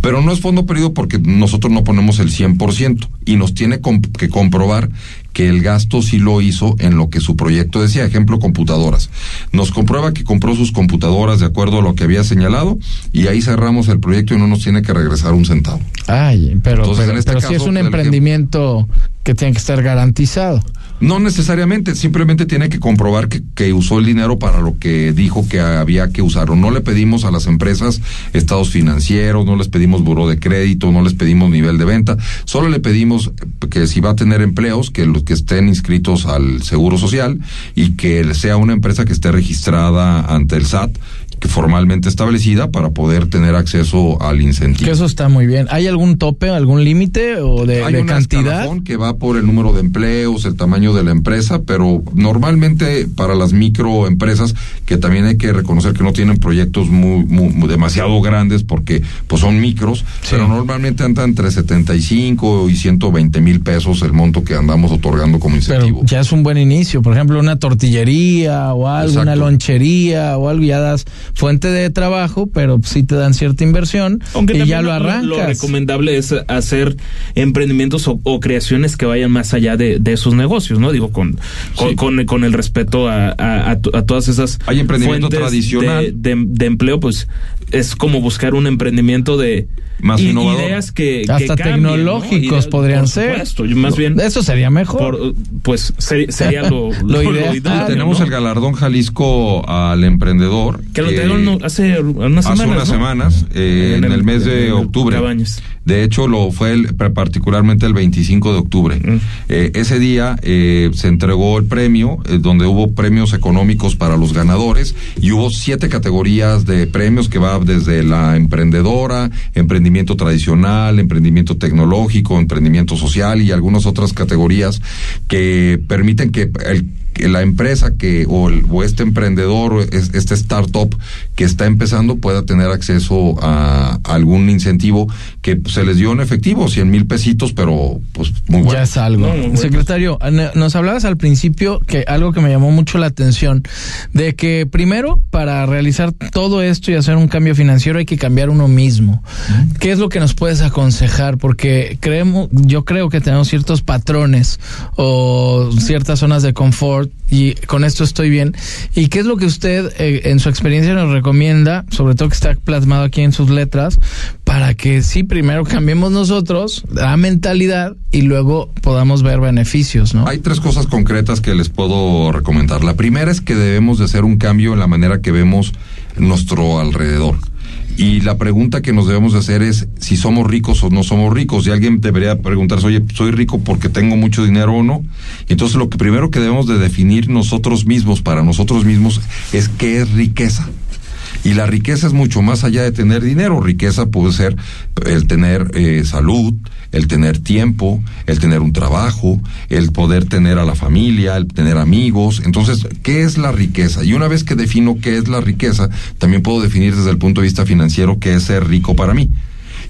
Pero no es fondo perdido porque nosotros no ponemos el 100% y nos tiene que comprobar que el gasto sí lo hizo en lo que su proyecto decía. Ejemplo, computadoras. Nos comprueba que compró sus computadoras de acuerdo a lo que había señalado y ahí cerramos el proyecto y no nos tiene que regresar un centavo. Ay, pero, Entonces, pero, en este pero es un emprendimiento que tiene que estar garantizado. No necesariamente, simplemente tiene que comprobar que, que usó el dinero para lo que dijo que había que usarlo. No le pedimos a las empresas estados financieros, no les pedimos buró de crédito, no les pedimos nivel de venta, solo le pedimos que si va a tener empleos, que los que estén inscritos al Seguro Social y que sea una empresa que esté registrada ante el SAT, que formalmente establecida para poder tener acceso al incentivo. Que eso está muy bien. ¿Hay algún tope, algún límite o de, Hay de un cantidad? que va por el número de empleos, el tamaño de la empresa, pero normalmente para las microempresas, que también hay que reconocer que no tienen proyectos muy, muy- muy demasiado grandes porque pues son micros, pero normalmente anda entre 75 y 120 mil pesos el monto que andamos otorgando como incentivo. Pero ya es un buen inicio. Por ejemplo, una tortillería o algo, una lonchería o algo, ya das fuente de trabajo, pero sí te dan cierta inversión Aunque y ya lo arrancas. Lo recomendable es hacer emprendimientos o, o creaciones que vayan más allá de, de esos negocios, ¿no? Digo, con, con, con, con el respeto a, a, a to- a todas esas Hay emprendimiento fuentes tradicional. De, de- de empleo, pues es como buscar un emprendimiento de Más innovador. ideas que, que Hasta cambien, ¿no? tecnológicos Ideas- podrían por ser. yo más bien Eso sería mejor. por- pues ser- sería lo, Lo ideal. Tenemos ¿no? el galardón Jalisco al emprendedor. Que lo entregaron no- hace unas hace semanas. unas ¿no? semanas, eh, en, el, mes de octubre. Cabañas. De hecho, lo fue el- particularmente el 25 de octubre. Mm. Eh, ese día eh, se entregó el premio, eh, donde hubo premios económicos para los ganadores y hubo siete categorías de premios que va desde la emprendedora, emprendimiento tradicional, emprendimiento tecnológico, emprendimiento social y algunas otras categorías que permiten que el que la empresa que o, el- o este emprendedor o es- este startup que está empezando pueda tener acceso a, a algún incentivo que pues, se les dio en efectivo, 100 mil pesitos, pero pues muy bueno. Ya es algo. Secretario, nos hablabas al principio que algo que me llamó mucho la atención, de que primero, para realizar todo esto y hacer un cambio financiero hay que cambiar uno mismo. ¿Qué es lo que nos puedes aconsejar? Porque creemos, yo creo que tenemos ciertos patrones o ciertas zonas de confort y con esto estoy bien. ¿Y qué es lo que usted eh, en su experiencia nos recomienda, sobre todo que está plasmado aquí en sus letras, para que sí, primero cambiemos nosotros la mentalidad y luego podamos ver beneficios, ¿no? Hay tres cosas concretas que les puedo recomendar. La primera es que debemos de hacer un cambio en la manera que vemos nuestro alrededor. Y la pregunta que nos debemos de hacer es si somos ricos o no somos ricos. Y alguien debería preguntarse, oye, ¿soy rico porque tengo mucho dinero o no? Entonces lo que primero que debemos de definir nosotros mismos, para nosotros mismos, es qué es riqueza. Y la riqueza es mucho más allá de tener dinero. Riqueza puede ser el tener eh, salud, el tener tiempo, el tener un trabajo, el poder tener a la familia, el tener amigos. Entonces, ¿qué es la riqueza? Y una vez que defino qué es la riqueza, también puedo definir desde el punto de vista financiero qué es ser rico para mí.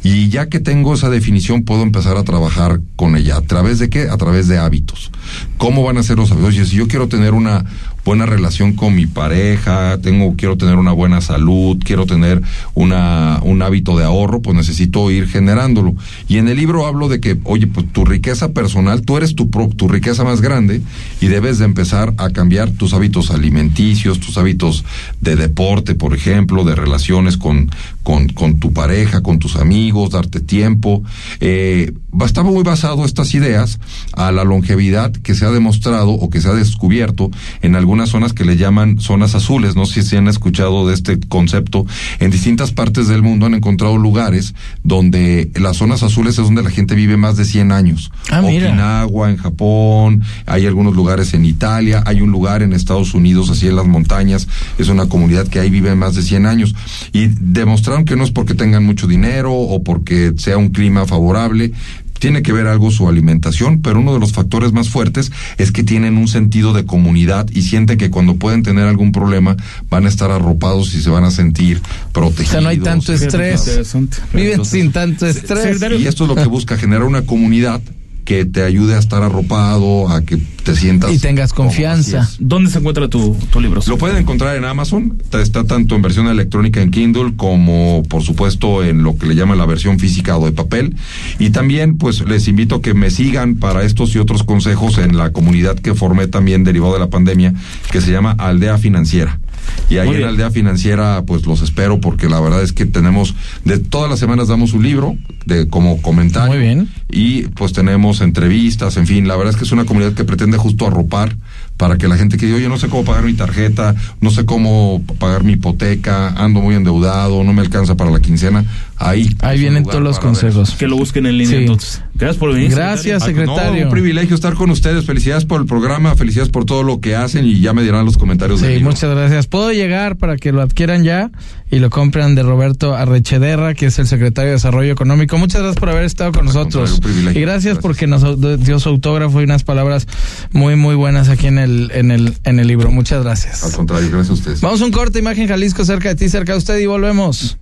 Y ya que tengo esa definición, puedo empezar a trabajar con ella. ¿A través de qué? A través de hábitos. ¿Cómo van a ser los hábitos? Oye, si yo quiero tener una buena relación con mi pareja, tengo, quiero tener una buena salud, quiero tener una, un hábito de ahorro, pues necesito ir generándolo. Y en el libro hablo de que, oye, pues tu riqueza personal, tú eres tu, pro- tu riqueza más grande y debes de empezar a cambiar tus hábitos alimenticios, tus hábitos de deporte, por ejemplo, de relaciones con, con, con tu pareja, con tus amigos, darte tiempo. Eh, ba- está muy basado estas ideas a la longevidad que se ha demostrado o que se ha descubierto en algunas zonas que le llaman zonas azules. No sé si han escuchado de este concepto. En distintas partes del mundo han encontrado lugares donde las zonas azules es donde la gente vive más de 100 años. Ah, mira. Okinawa, en Japón, hay algunos lugares en Italia, hay un lugar en Estados Unidos, así en las montañas, es una comunidad que ahí vive más de 100 años. Y demostraron que no es porque tengan mucho dinero o porque sea un clima favorable, tiene que ver algo su alimentación, pero uno de los factores más fuertes es que tienen un sentido de comunidad y sienten que cuando pueden tener algún problema van a estar arropados y se van a sentir protegidos. O sea, no hay tanto estrés. Viven sin tanto estrés. Y esto es lo que busca, generar una comunidad que te ayude a estar arropado, a que te sientas... Y tengas confianza. ¿Dónde se encuentra tu, tu libro? Lo pueden encontrar en Amazon, está, está tanto en versión electrónica en Kindle como por supuesto en lo que le llaman la versión física o de papel. Y también pues les invito a que me sigan para estos y otros consejos en la comunidad que formé también derivado de la pandemia, que se llama Aldea Financiera. Y ahí en bien. Aldea Financiera, pues los espero porque la verdad es que tenemos, de todas las semanas damos un libro de como comentario. Muy bien. Y pues tenemos entrevistas, en fin, la verdad es que es una comunidad que pretende justo arropar para que la gente que dice, oye, no sé cómo pagar mi tarjeta, no sé cómo pagar mi hipoteca, ando muy endeudado, no me alcanza para la quincena, ahí. Ahí vienen todos los ver consejos. Que lo busquen en línea Sí. entonces. Gracias por venir. Gracias, no, secretario. un privilegio estar con ustedes. Felicidades por el programa, felicidades por todo lo que hacen y ya me dirán los comentarios Sí, muchas gracias. Puedo llegar para que lo adquieran ya y lo compran de Roberto Arrechederra, que es el secretario de Desarrollo Económico. Muchas gracias por haber estado con nosotros. un privilegio. Y gracias, porque nos dio su autógrafo y unas palabras muy, muy buenas aquí en el, en el, en el libro. Muchas Al gracias. contrario, gracias a ustedes. Vamos a un corte, Imagen Jalisco, cerca de ti, cerca de usted y volvemos.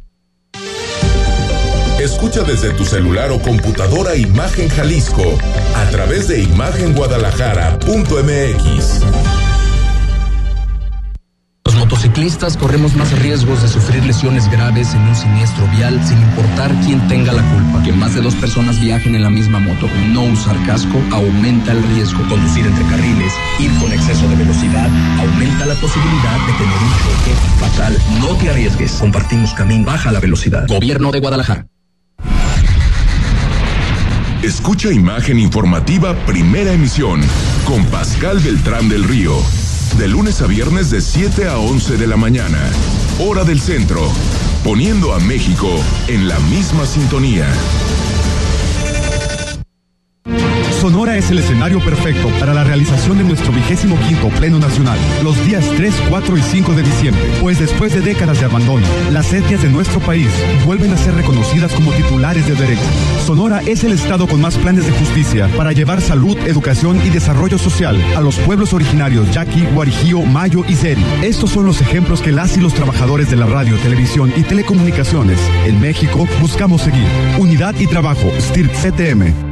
Escucha desde tu celular o computadora Imagen Jalisco a través de imagenguadalajara.mx. Los motociclistas corremos más riesgos de sufrir lesiones graves en un siniestro vial sin importar quién tenga la culpa. Que más de dos personas viajen en la misma moto. No usar casco aumenta el riesgo. Conducir entre carriles, ir con exceso de velocidad, aumenta la posibilidad de tener un choque fatal. No te arriesgues. Compartimos camino. Baja la velocidad. Gobierno de Guadalajara. Escucha Imagen Informativa Primera Emisión con Pascal Beltrán del Río. De lunes a viernes de 7 a 11 de la mañana. hora del centro, poniendo a México en la misma sintonía. Sonora es el escenario perfecto para la realización de nuestro vigésimo quinto Pleno Nacional, los días 3, 4 y 5 de diciembre, pues después de décadas de abandono, las etnias de nuestro país vuelven a ser reconocidas como titulares de derechos. Sonora es el estado con más planes de justicia para llevar salud, educación y desarrollo social a los pueblos originarios Yaqui, Guarijío, Mayo y Zeri. Estos son los ejemplos que las y los trabajadores de la radio, televisión y telecomunicaciones en México buscamos seguir. Unidad y trabajo, STIRT CTM.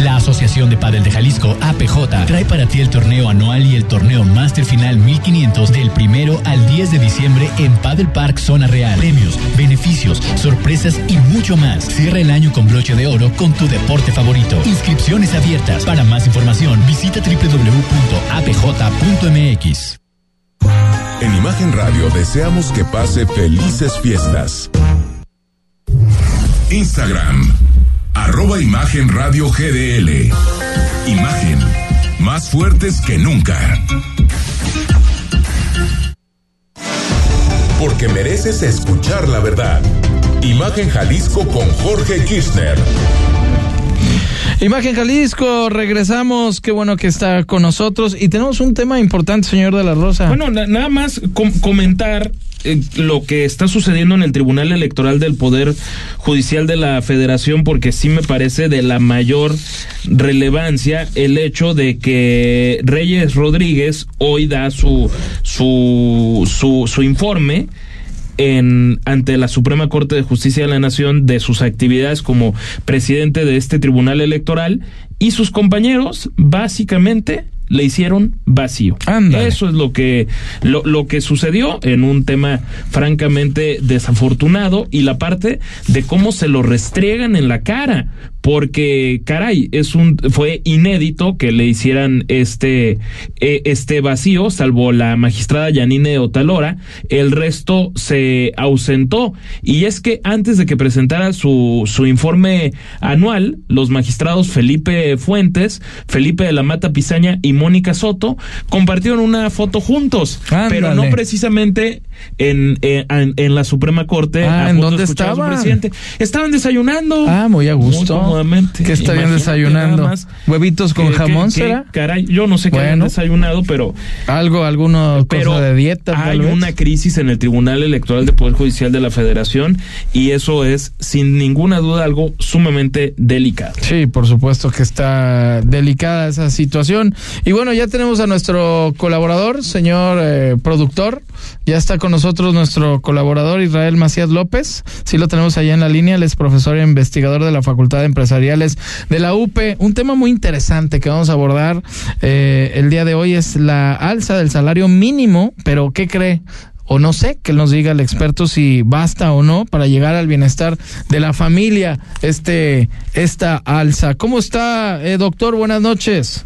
La Asociación de Padel de Jalisco, APJ, trae para ti el torneo anual y el torneo Master Final 1500 del primero al 10 de diciembre en Padel Park Zona Real. Premios, beneficios, sorpresas y mucho más. Cierra el año con broche de oro con tu deporte favorito. Inscripciones abiertas. Para más información, visita www.apj.mx. En Imagen Radio deseamos que pase felices fiestas. Instagram, arroba Imagen Radio GDL. Imagen, más fuertes que nunca. Porque mereces escuchar la verdad. Imagen Jalisco con Jorge Kirchner. Imagen Jalisco, regresamos, qué bueno que está con nosotros y tenemos un tema importante, señor de la Rosa. Bueno, na- nada más com- comentar eh, lo que está sucediendo en el Tribunal Electoral del Poder Judicial de la Federación, porque sí me parece de la mayor relevancia el hecho de que Reyes Rodríguez hoy da su, su, su, su informe en ante la Suprema Corte de Justicia de la Nación de sus actividades como presidente de este tribunal electoral y sus compañeros básicamente le hicieron vacío. Eso es lo que lo, lo que sucedió en un tema francamente desafortunado y la parte de cómo se lo restriegan en la cara porque caray es un fue inédito que le hicieran este eh, este vacío salvo la magistrada Yanine Otalora. El resto se ausentó. Y es que antes de que presentara su su informe anual los magistrados Felipe Fuentes Felipe de la Mata Pizaña y Mónica Soto compartieron una foto juntos. Pero no precisamente en, eh, en, en la Suprema Corte Ah, a ¿en dónde escuchar a su estaban? presidente. Estaban desayunando. Ah, muy a gusto. muy cómodamente. ¿Qué estarían Imagínate desayunando? más. ¿Huevitos con ¿Qué- jamón será? Caray, yo no sé qué Bueno. desayunado, pero Algo, alguna pero cosa de dieta, tal hay vez. una crisis en el Tribunal Electoral del Poder Judicial de la Federación y eso es sin ninguna duda algo sumamente delicado. Sí, por supuesto que está delicada esa situación. Y bueno, ya tenemos a nuestro colaborador, señor eh, productor. Ya está con nosotros nuestro colaborador Israel Macías López. Sí lo tenemos allá en la línea. Él es profesor e investigador de la Facultad de Empresariales de la UP. Un tema muy interesante que vamos a abordar eh, el día de hoy es la alza del salario mínimo. Pero, ¿qué cree? o no sé, que nos diga el experto si basta o no para llegar al bienestar de la familia este esta alza. ¿Cómo está, eh, doctor? Buenas noches.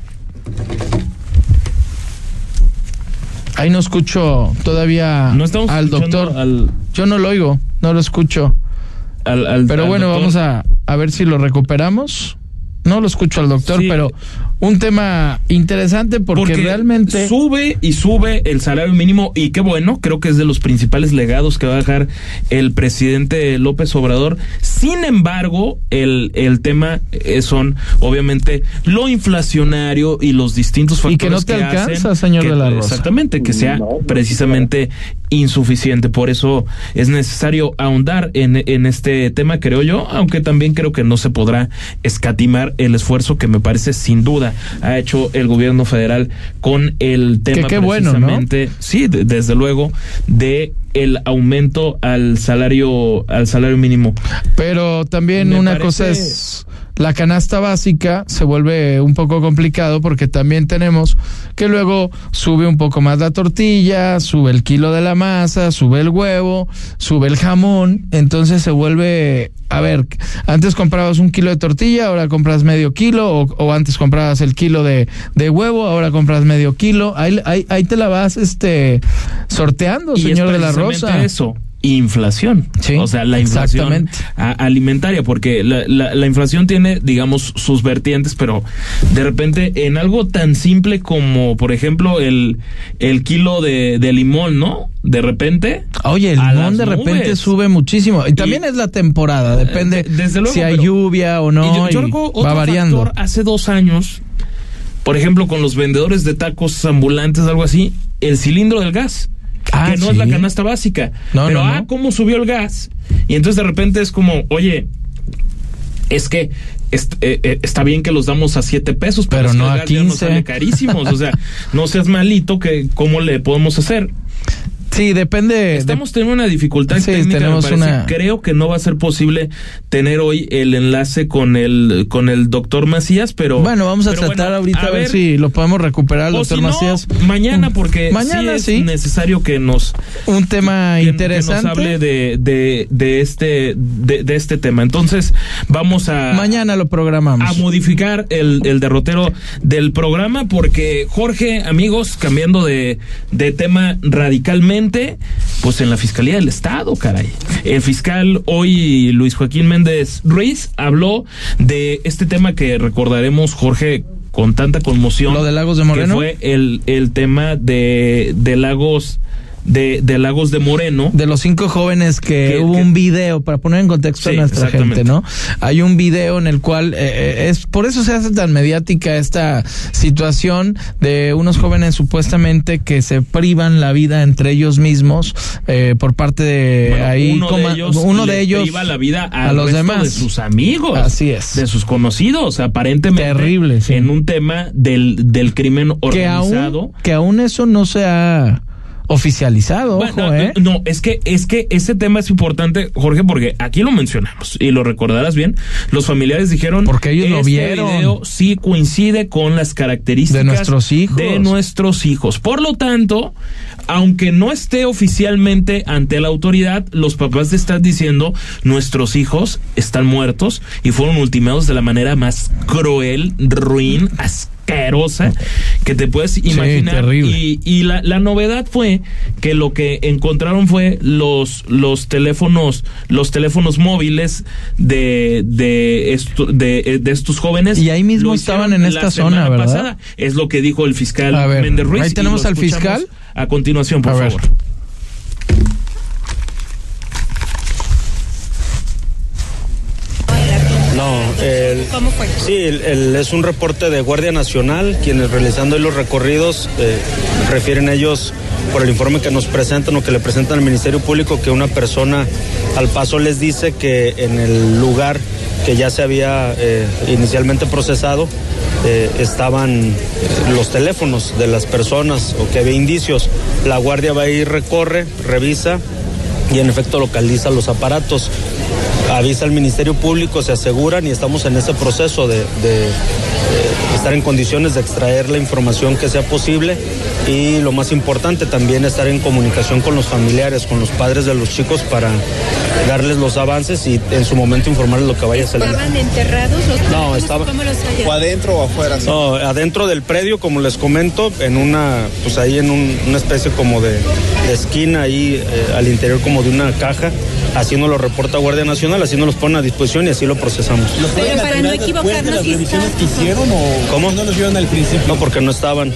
Ahí no escucho todavía al doctor. Yo no lo oigo, no lo escucho. Pero al bueno, doctor. vamos a, a ver si lo recuperamos. No lo escucho al doctor, pero un tema interesante porque, realmente sube y sube el salario mínimo y qué bueno, creo que es de los principales legados que va a dejar el presidente López Obrador. Sin embargo, el, el tema eh, son obviamente lo inflacionario y los distintos Y factores que no te alcanza, hacen señor que- de la Rosa. Exactamente, que sea precisamente insuficiente. Por eso es necesario ahondar en, en este tema, creo yo, aunque también creo que no se podrá escatimar el esfuerzo que me parece sin duda ha hecho el gobierno federal con el tema qué bueno, ¿no? precisamente, sí, de- desde luego, de el aumento al salario al salario mínimo. Pero también Me una parece- cosa es la canasta básica se vuelve un poco complicado porque también tenemos que luego sube un poco más la tortilla, sube el kilo de la masa, sube el huevo, sube el jamón, entonces se vuelve, a ver, antes comprabas un kilo de tortilla, ahora compras medio kilo, o, o antes comprabas el kilo de, de huevo, ahora compras medio kilo, ahí, ahí, ahí te la vas este sorteando, Y es señor de la Rosa. Eso. Inflación. o sea, la inflación alimentaria, porque la, la- la inflación tiene, digamos, sus vertientes, pero de repente en algo tan simple como, por ejemplo, el, el kilo de, de limón, ¿no? De repente. Oye, el limón de repente nubes. sube muchísimo. Y también es la temporada, depende de- desde luego, si hay lluvia o no. Y yo, yo y recuerdo va otro variando. factor, hace dos años, por ejemplo, con los vendedores de tacos ambulantes, algo así, el cilindro del gas. Ah, que no sí. es la canasta básica. No, pero, no, ah, no. ¿cómo subió el gas? Y entonces de repente es como, oye, es que eh, eh, está bien que los damos a siete pesos, pero, no a gas ya nos 15. sale carísimos. o sea, no seas malito, que ¿cómo le podemos hacer? Sí, depende. Estamos teniendo una dificultad Sí, técnica, tenemos una- Creo que no va a ser posible tener hoy el enlace con el con el doctor Macías, pero Bueno, vamos a tratar bueno, ahorita a ver, si lo podemos recuperar, doctor si no, Macías. mañana, porque Mañana, sí es sí. necesario que nos Un tema que- interesante. que nos hable de, de, de este de, de este tema. Entonces vamos a Mañana lo programamos. a modificar el, el derrotero del programa porque Jorge, amigos, cambiando de, de tema radicalmente, pues en la Fiscalía del Estado, caray. El fiscal hoy, Luis Joaquín Méndez Ruiz, habló de este tema que recordaremos, Jorge, con tanta conmoción. Lo de Lagos de Moreno. Que fue el, el tema de, de Lagos de, de Lagos de Moreno. De los cinco jóvenes que, Que- hubo que- un video, para poner en contexto Sí, a nuestra gente, ¿no? Hay un video en el cual eh, eh, es por eso se hace tan mediática esta situación de unos jóvenes supuestamente que se privan la vida entre ellos mismos eh, por parte de Bueno, ahí uno coma- de ellos, uno de ellos priva la vida a los demás de sus amigos Así es. de sus conocidos aparentemente Terrible, sí. en un tema del, del crimen que organizado aún que aún eso no se ha oficializado, Bueno, ojo, ¿eh? no, es que es que ese tema es importante, Jorge, porque aquí lo mencionamos y lo recordarás bien. Los familiares dijeron Porque ellos lo este vieron. video sí coincide con las características De nuestros hijos. de nuestros hijos. Por lo tanto, aunque no esté oficialmente ante la autoridad, los papás te están diciendo nuestros hijos están muertos y fueron ultimados de la manera más cruel, ruin, asquerosa que te puedes imaginar. terrible. Y, y la, la novedad fue que lo que encontraron fue los, los teléfonos, los teléfonos móviles de, de, esto- de, de estos jóvenes. Y ahí mismo estaban en esta zona, ¿verdad? pasada. Es lo que dijo el fiscal ver, Méndez Ruiz. ahí tenemos al fiscal. A continuación, por A favor. El, ¿Cómo fue? Sí, el- el- es un reporte de Guardia Nacional, quienes realizando los recorridos eh, refieren ellos por el informe que nos presentan o que le presentan al Ministerio Público que una persona al paso les dice que en el lugar que ya se había eh, inicialmente procesado eh, estaban eh, los teléfonos de las personas o que había indicios. La Guardia va y recorre, revisa y en efecto localiza los aparatos. Avisa al Ministerio Público, se aseguran y estamos en ese proceso de, de, eh, estar en condiciones de extraer la información que sea posible y lo más importante también estar en comunicación con los familiares, con los padres de los chicos para darles los avances y en su momento informarles lo que vaya a salir. ¿Estaban enterrados los No, teléfonos? estaba- ¿Cómo los hallaron? ¿O adentro o afuera? No, adentro del predio, como les comento, en una, pues ahí en un- una especie como de, de esquina, ahí eh, al interior como de una caja. Así nos lo reporta Guardia Nacional, así nos los pone a disposición y así lo procesamos. Pero para no equivocarnos, ¿Cómo? no los vieron al principio? No, porque no estaban.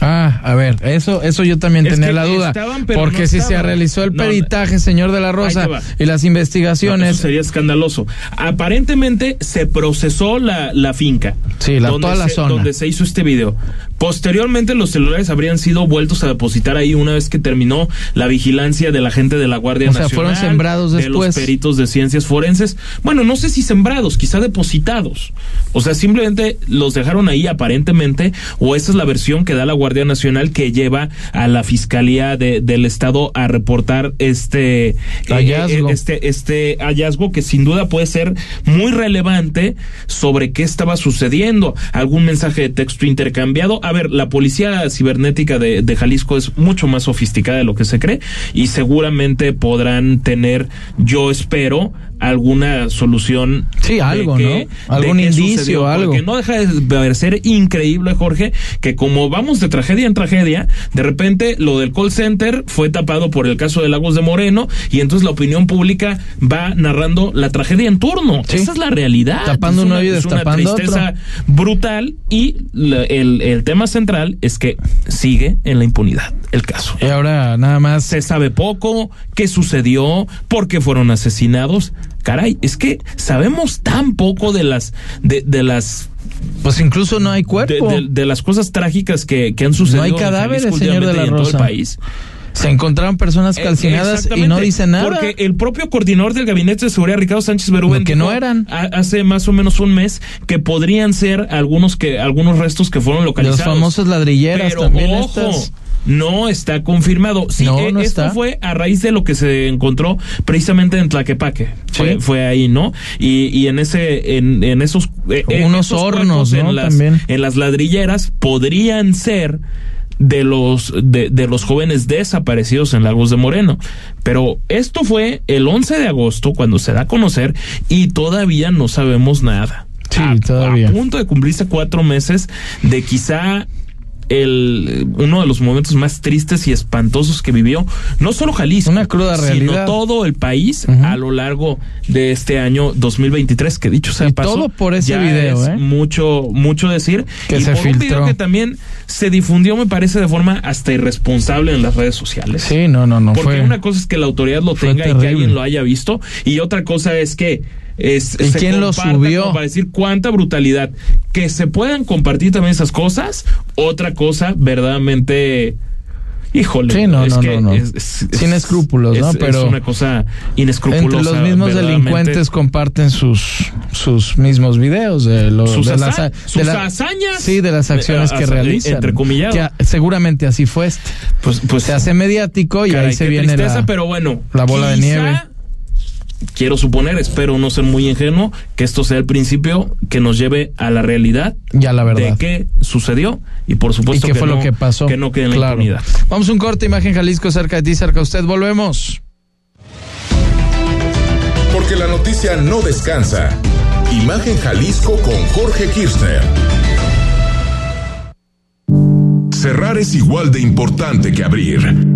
Ah, a ver, eso, eso yo también Es tenía la duda. estaban, pero porque no si se realizó el No, peritaje, señor de la Rosa, y las No, investigaciones. eso sería escandaloso. Aparentemente se procesó la, la finca. Sí, la- donde toda la se- zona. Donde se hizo este video. Posteriormente los celulares habrían sido vueltos a depositar ahí una vez que terminó la vigilancia de la gente de la Guardia O sea, Nacional. fueron sembrados De después. los peritos de ciencias forenses. Bueno, no sé si sembrados, quizá depositados. O sea, simplemente los dejaron ahí aparentemente, o esa es la versión que da la Guardia Nacional que lleva a la Fiscalía de- del Estado a reportar este eh, Hallazgo. eh, este, este hallazgo que sin duda puede ser muy relevante sobre qué estaba sucediendo. Algún mensaje de texto intercambiado. A ver, la policía cibernética de, de Jalisco es mucho más sofisticada de lo que se cree y seguramente podrán tener, yo espero, alguna solución. Sí, algo, ¿no? Algún indicio, sucedió, algo. Porque no deja de ser increíble, Jorge, que como vamos de tragedia en tragedia, de repente lo del call center fue tapado por el caso de Lagos de Moreno y entonces la opinión pública va narrando la tragedia en turno. Esa es la realidad. Tapando Es un una- y es una destapando tristeza brutal y la- el, el tema central es que sigue en la impunidad el caso. Y ahora nada más. Se sabe poco, qué sucedió, por qué fueron asesinados. Caray, es que sabemos tan poco de las, de, de las Pues incluso no hay cuerpo. de, de- de las cosas trágicas que, que han sucedido. No hay en cadáveres, Jalisco señor de la y en todo el Rosa. país. Se encontraron personas Eh, calcinadas y no dicen nada. Porque el propio coordinador del gabinete de seguridad, Ricardo Sánchez Berúben, que no eran. hace más o menos un mes que podrían ser algunos que algunos restos que fueron Las localizados. famosas ladrilleras Pero también ojo, estas. No está confirmado. Sí, No, eh, no esto está. fue a raíz de lo que se encontró precisamente en Tlaquepaque. Fue, Sí. fue ahí, ¿no? Y, y en ese, en, en esos eh, en Unos esos hornos, ¿no? En las, También. en las ladrilleras podrían ser de los de, de los jóvenes desaparecidos en Lagos de Moreno. Pero esto fue el 11 de agosto cuando se da a conocer y todavía no sabemos nada. Sí, a, todavía. a punto de cumplirse cuatro meses de quizá el uno de los momentos más tristes y espantosos que vivió no solo Jalisco, Una cruda sino todo el país a lo largo de este año 2023, que dicho sea Y paso, todo por ese ya video, es ¿eh? mucho mucho decir Que y se por un video filtró. que también se difundió me parece de forma hasta irresponsable en las redes sociales. Sí, no, no, no. Porque fue... una cosa es que la autoridad lo tenga y que alguien lo haya visto y otra cosa es que es, ¿Y se quién lo subió? Para decir cuánta brutalidad. Que se puedan compartir también esas cosas. Otra cosa verdaderamente. Híjole. Sí, no, es no, que no, no. es- es- Sin es- escrúpulos, ¿no? Pero Es una cosa inescrupulosa. Entre los mismos delincuentes comparten sus sus mismos videos de, lo, Sus de haza- las, de sus la- hazañas. Sí, de las acciones Eh, que haza- realizan. entrecomillado. Que a- seguramente así fue este. Pues, pues Se hace mediático y caray, ahí se viene tristeza, la, pero bueno. la bola de nieve. Quiero suponer, espero no ser muy ingenuo, que esto sea el principio que nos lleve a la realidad Ya la verdad. de qué sucedió y por ¿Y supuesto qué que fue no, lo que pasó? que no quede en la impunidad. Vamos a un corte, imagen Jalisco cerca de ti, cerca de usted. Volvemos. Porque la noticia no descansa. Imagen Jalisco con Jorge Kirchner. Cerrar es igual de importante que abrir.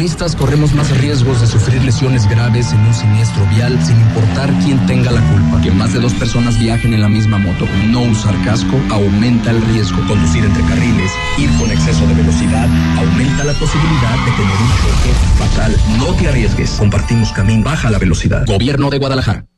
Los motociclistas corremos más riesgos de sufrir lesiones graves en un siniestro vial sin importar quién tenga la culpa. Que más de dos personas viajen en la misma moto. No usar casco aumenta el riesgo. Conducir entre carriles, ir con exceso de velocidad, aumenta la posibilidad de tener un choque fatal. No te arriesgues. Compartimos camino. Baja la velocidad. Gobierno de Guadalajara.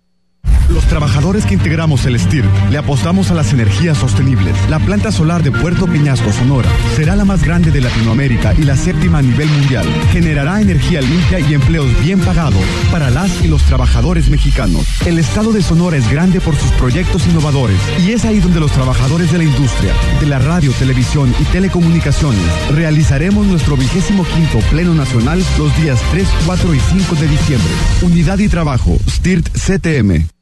Los trabajadores que integramos el STIR le apostamos a las energías sostenibles. La planta solar de Puerto Peñasco, Sonora, será la más grande de Latinoamérica y la séptima a nivel mundial. Generará energía limpia y empleos bien pagados para las y los trabajadores mexicanos. El estado de Sonora es grande por sus proyectos innovadores y es ahí donde los trabajadores de la industria, de la radio, televisión y telecomunicaciones realizaremos nuestro vigésimo quinto Pleno Nacional los días 3, 4 y 5 de diciembre. Unidad y trabajo, STIRT CTM.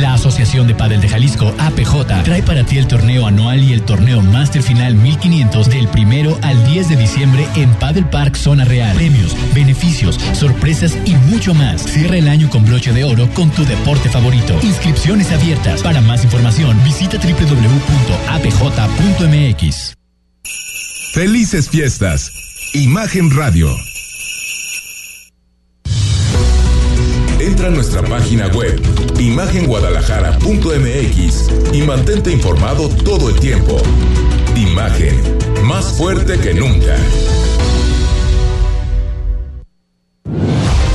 La Asociación de Padel de Jalisco, APJ, trae para ti el torneo anual y el torneo Master Final 1500 del primero al 10 de diciembre en Padel Park Zona Real. Premios, beneficios, sorpresas y mucho más. Cierra el año con broche de oro con tu deporte favorito. Inscripciones abiertas. Para más información, visita www.apj.mx. Felices fiestas. Imagen Radio. Nuestra página web imagenguadalajara.mx y mantente informado todo el tiempo. Imagen, más fuerte que nunca.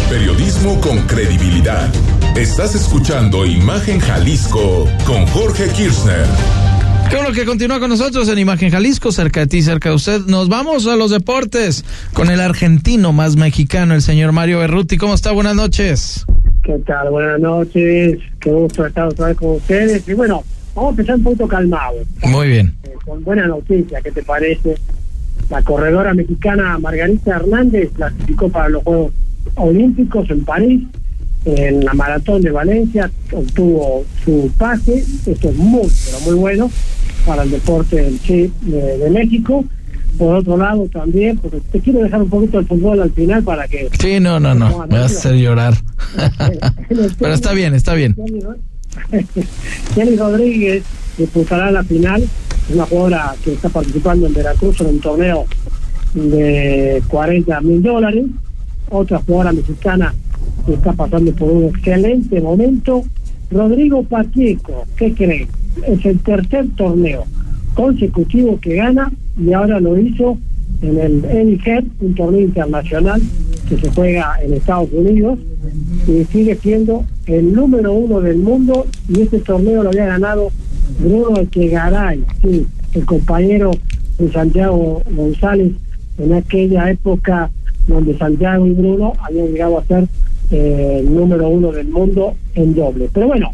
Periodismo con credibilidad. Estás escuchando Imagen Jalisco con Jorge Kirchner. Qué bueno que continúa con nosotros en Imagen Jalisco, cerca de ti, cerca de usted. Nos vamos a los deportes con el argentino más mexicano, el señor Mario Berruti. ¿Cómo está? Buenas noches. ¿Qué tal? Buenas noches. Qué gusto estar otra vez con ustedes. Y bueno, vamos a empezar un poquito calmado. Muy bien. Eh, con buena noticia, ¿qué te parece? La corredora mexicana Margarita Hernández clasificó para los Juegos Olímpicos en París. En la maratón de Valencia obtuvo su pase. Esto es muy, pero muy bueno para el deporte de, de México. Por otro lado, también, porque te quiero dejar un poquito el fútbol al final para que. Sí, no, no, no. Me vas a hacer llorar. Pero está bien, está bien. Jenny Rodríguez disputará la final. Una jugadora que está participando en Veracruz en un torneo de 40 mil dólares. Otra jugadora mexicana que está pasando por un excelente momento. Rodrigo Pacheco, ¿qué creen? Es el tercer torneo consecutivo que gana y ahora lo hizo en el Head, un torneo internacional que se juega en Estados Unidos y sigue siendo el número uno del mundo y este torneo lo había ganado Bruno Echegaray, sí, el compañero de Santiago González en aquella época donde Santiago y Bruno habían llegado a ser eh, el número uno del mundo en doble. Pero bueno,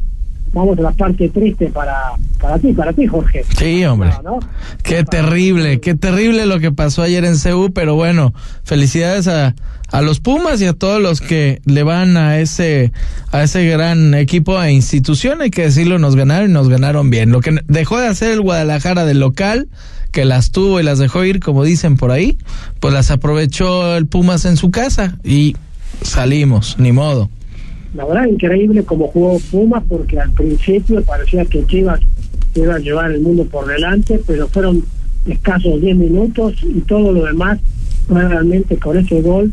vamos a la parte triste para, para ti, para ti, Jorge. Sí, hombre. ¿no? Qué terrible, qué terrible lo que pasó ayer en CEU, pero bueno, felicidades a, a los Pumas y a todos los que le van a ese, a ese gran equipo e institución, hay que decirlo, nos ganaron y nos ganaron bien. Lo que dejó de hacer el Guadalajara del local, que las tuvo y las dejó ir, como dicen por ahí, pues las aprovechó el Pumas en su casa y salimos, ni modo. La verdad, increíble como jugó Pumas, porque al principio parecía que Chivas iba a llevar el mundo por delante, pero fueron escasos 10 minutos y todo lo demás realmente con ese gol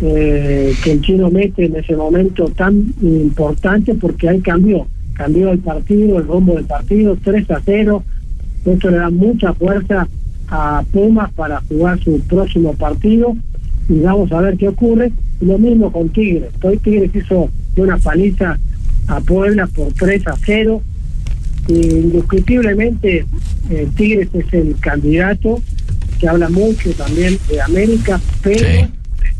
eh, que el chino mete en ese momento tan importante, porque ahí cambió, cambió el partido, el rumbo del partido, 3 a 0. Esto le da mucha fuerza a Pumas para jugar su próximo partido y vamos a ver qué ocurre. Lo mismo con Tigres. Hoy Tigres hizo una paliza a Puebla por 3 a 0. Indiscutiblemente eh, Tigres es el candidato que habla mucho también de América, pero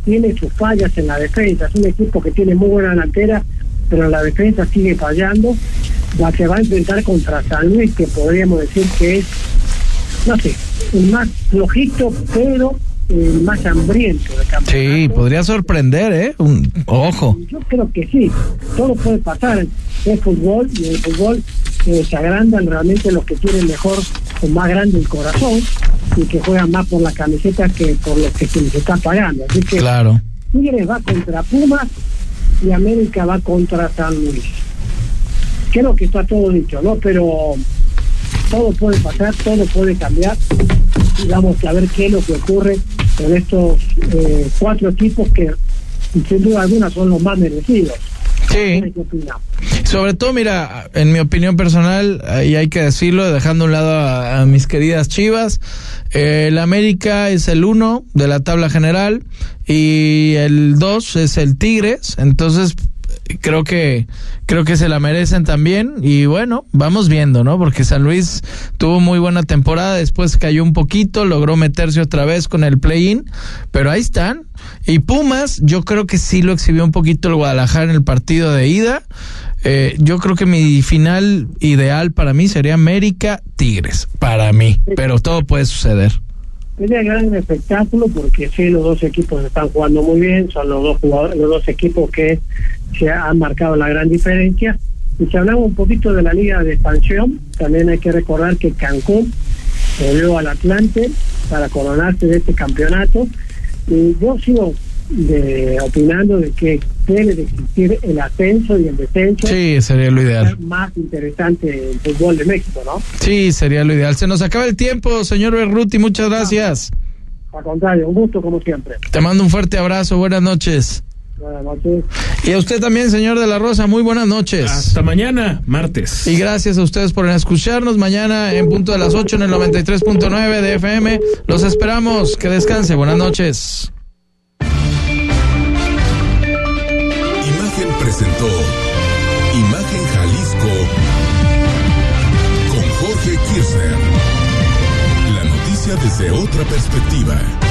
tiene sus fallas en la defensa. Es un equipo que tiene muy buena delantera, pero la defensa sigue fallando. Va, se va a enfrentar contra San Luis, que podríamos decir que es, no sé, el más flojito, pero el más hambriento de campeonato. Sí, podría sorprender, ¿eh? Un, ojo. Yo creo que sí, todo puede pasar. Es fútbol y en el fútbol eh, se agrandan realmente los que tienen mejor o más grande el corazón y que juegan más por la camiseta que por lo que se les está pagando. Así que Claro. Tigres va contra Pumas y América va contra San Luis. Creo que está todo dicho, ¿no? Pero todo puede pasar, todo puede cambiar. Y vamos a ver qué es lo que ocurre con estos eh, cuatro equipos que sin duda alguna son los más merecidos. Sí. ¿Qué opinamos? Sobre todo, mira, en mi opinión personal, y hay que decirlo, dejando a un lado a, mis queridas Chivas, eh, el América es el uno de la tabla general y el dos es el Tigres, entonces creo que creo que se la merecen también. Y bueno vamos viendo no porque San Luis tuvo muy buena temporada después cayó un poquito logró meterse otra vez con el play-in pero ahí están. Y Pumas yo creo que sí lo exhibió un poquito el Guadalajara en el partido de ida. Eh, yo creo que mi final ideal para mí sería América Tigres para mí pero todo puede suceder Sería gran espectáculo porque sí, los dos equipos están jugando muy bien, son los dos jugadores, los dos equipos que se han marcado la gran diferencia Y si hablamos un poquito de la liga de expansión, también hay que recordar que Cancún volvió al Atlante para coronarse de este campeonato. Y yo sigo de, opinando de que debe de existir el ascenso y el descenso. Sí, sería lo ideal. Más interesante el fútbol de México, ¿no? Sí, sería lo ideal. Se nos acaba el tiempo, señor Berruti, muchas gracias. Al contrario, un gusto como siempre. Te mando un fuerte abrazo, buenas noches. Buenas noches. Y a usted también, señor de la Rosa, muy buenas noches. Hasta mañana, martes. Y gracias a ustedes por escucharnos mañana en punto de las 8 en el 93.9 de FM. Los esperamos. Que descanse. Buenas noches. Presentó Imagen Jalisco con Jorge Kirchner. La noticia desde otra perspectiva.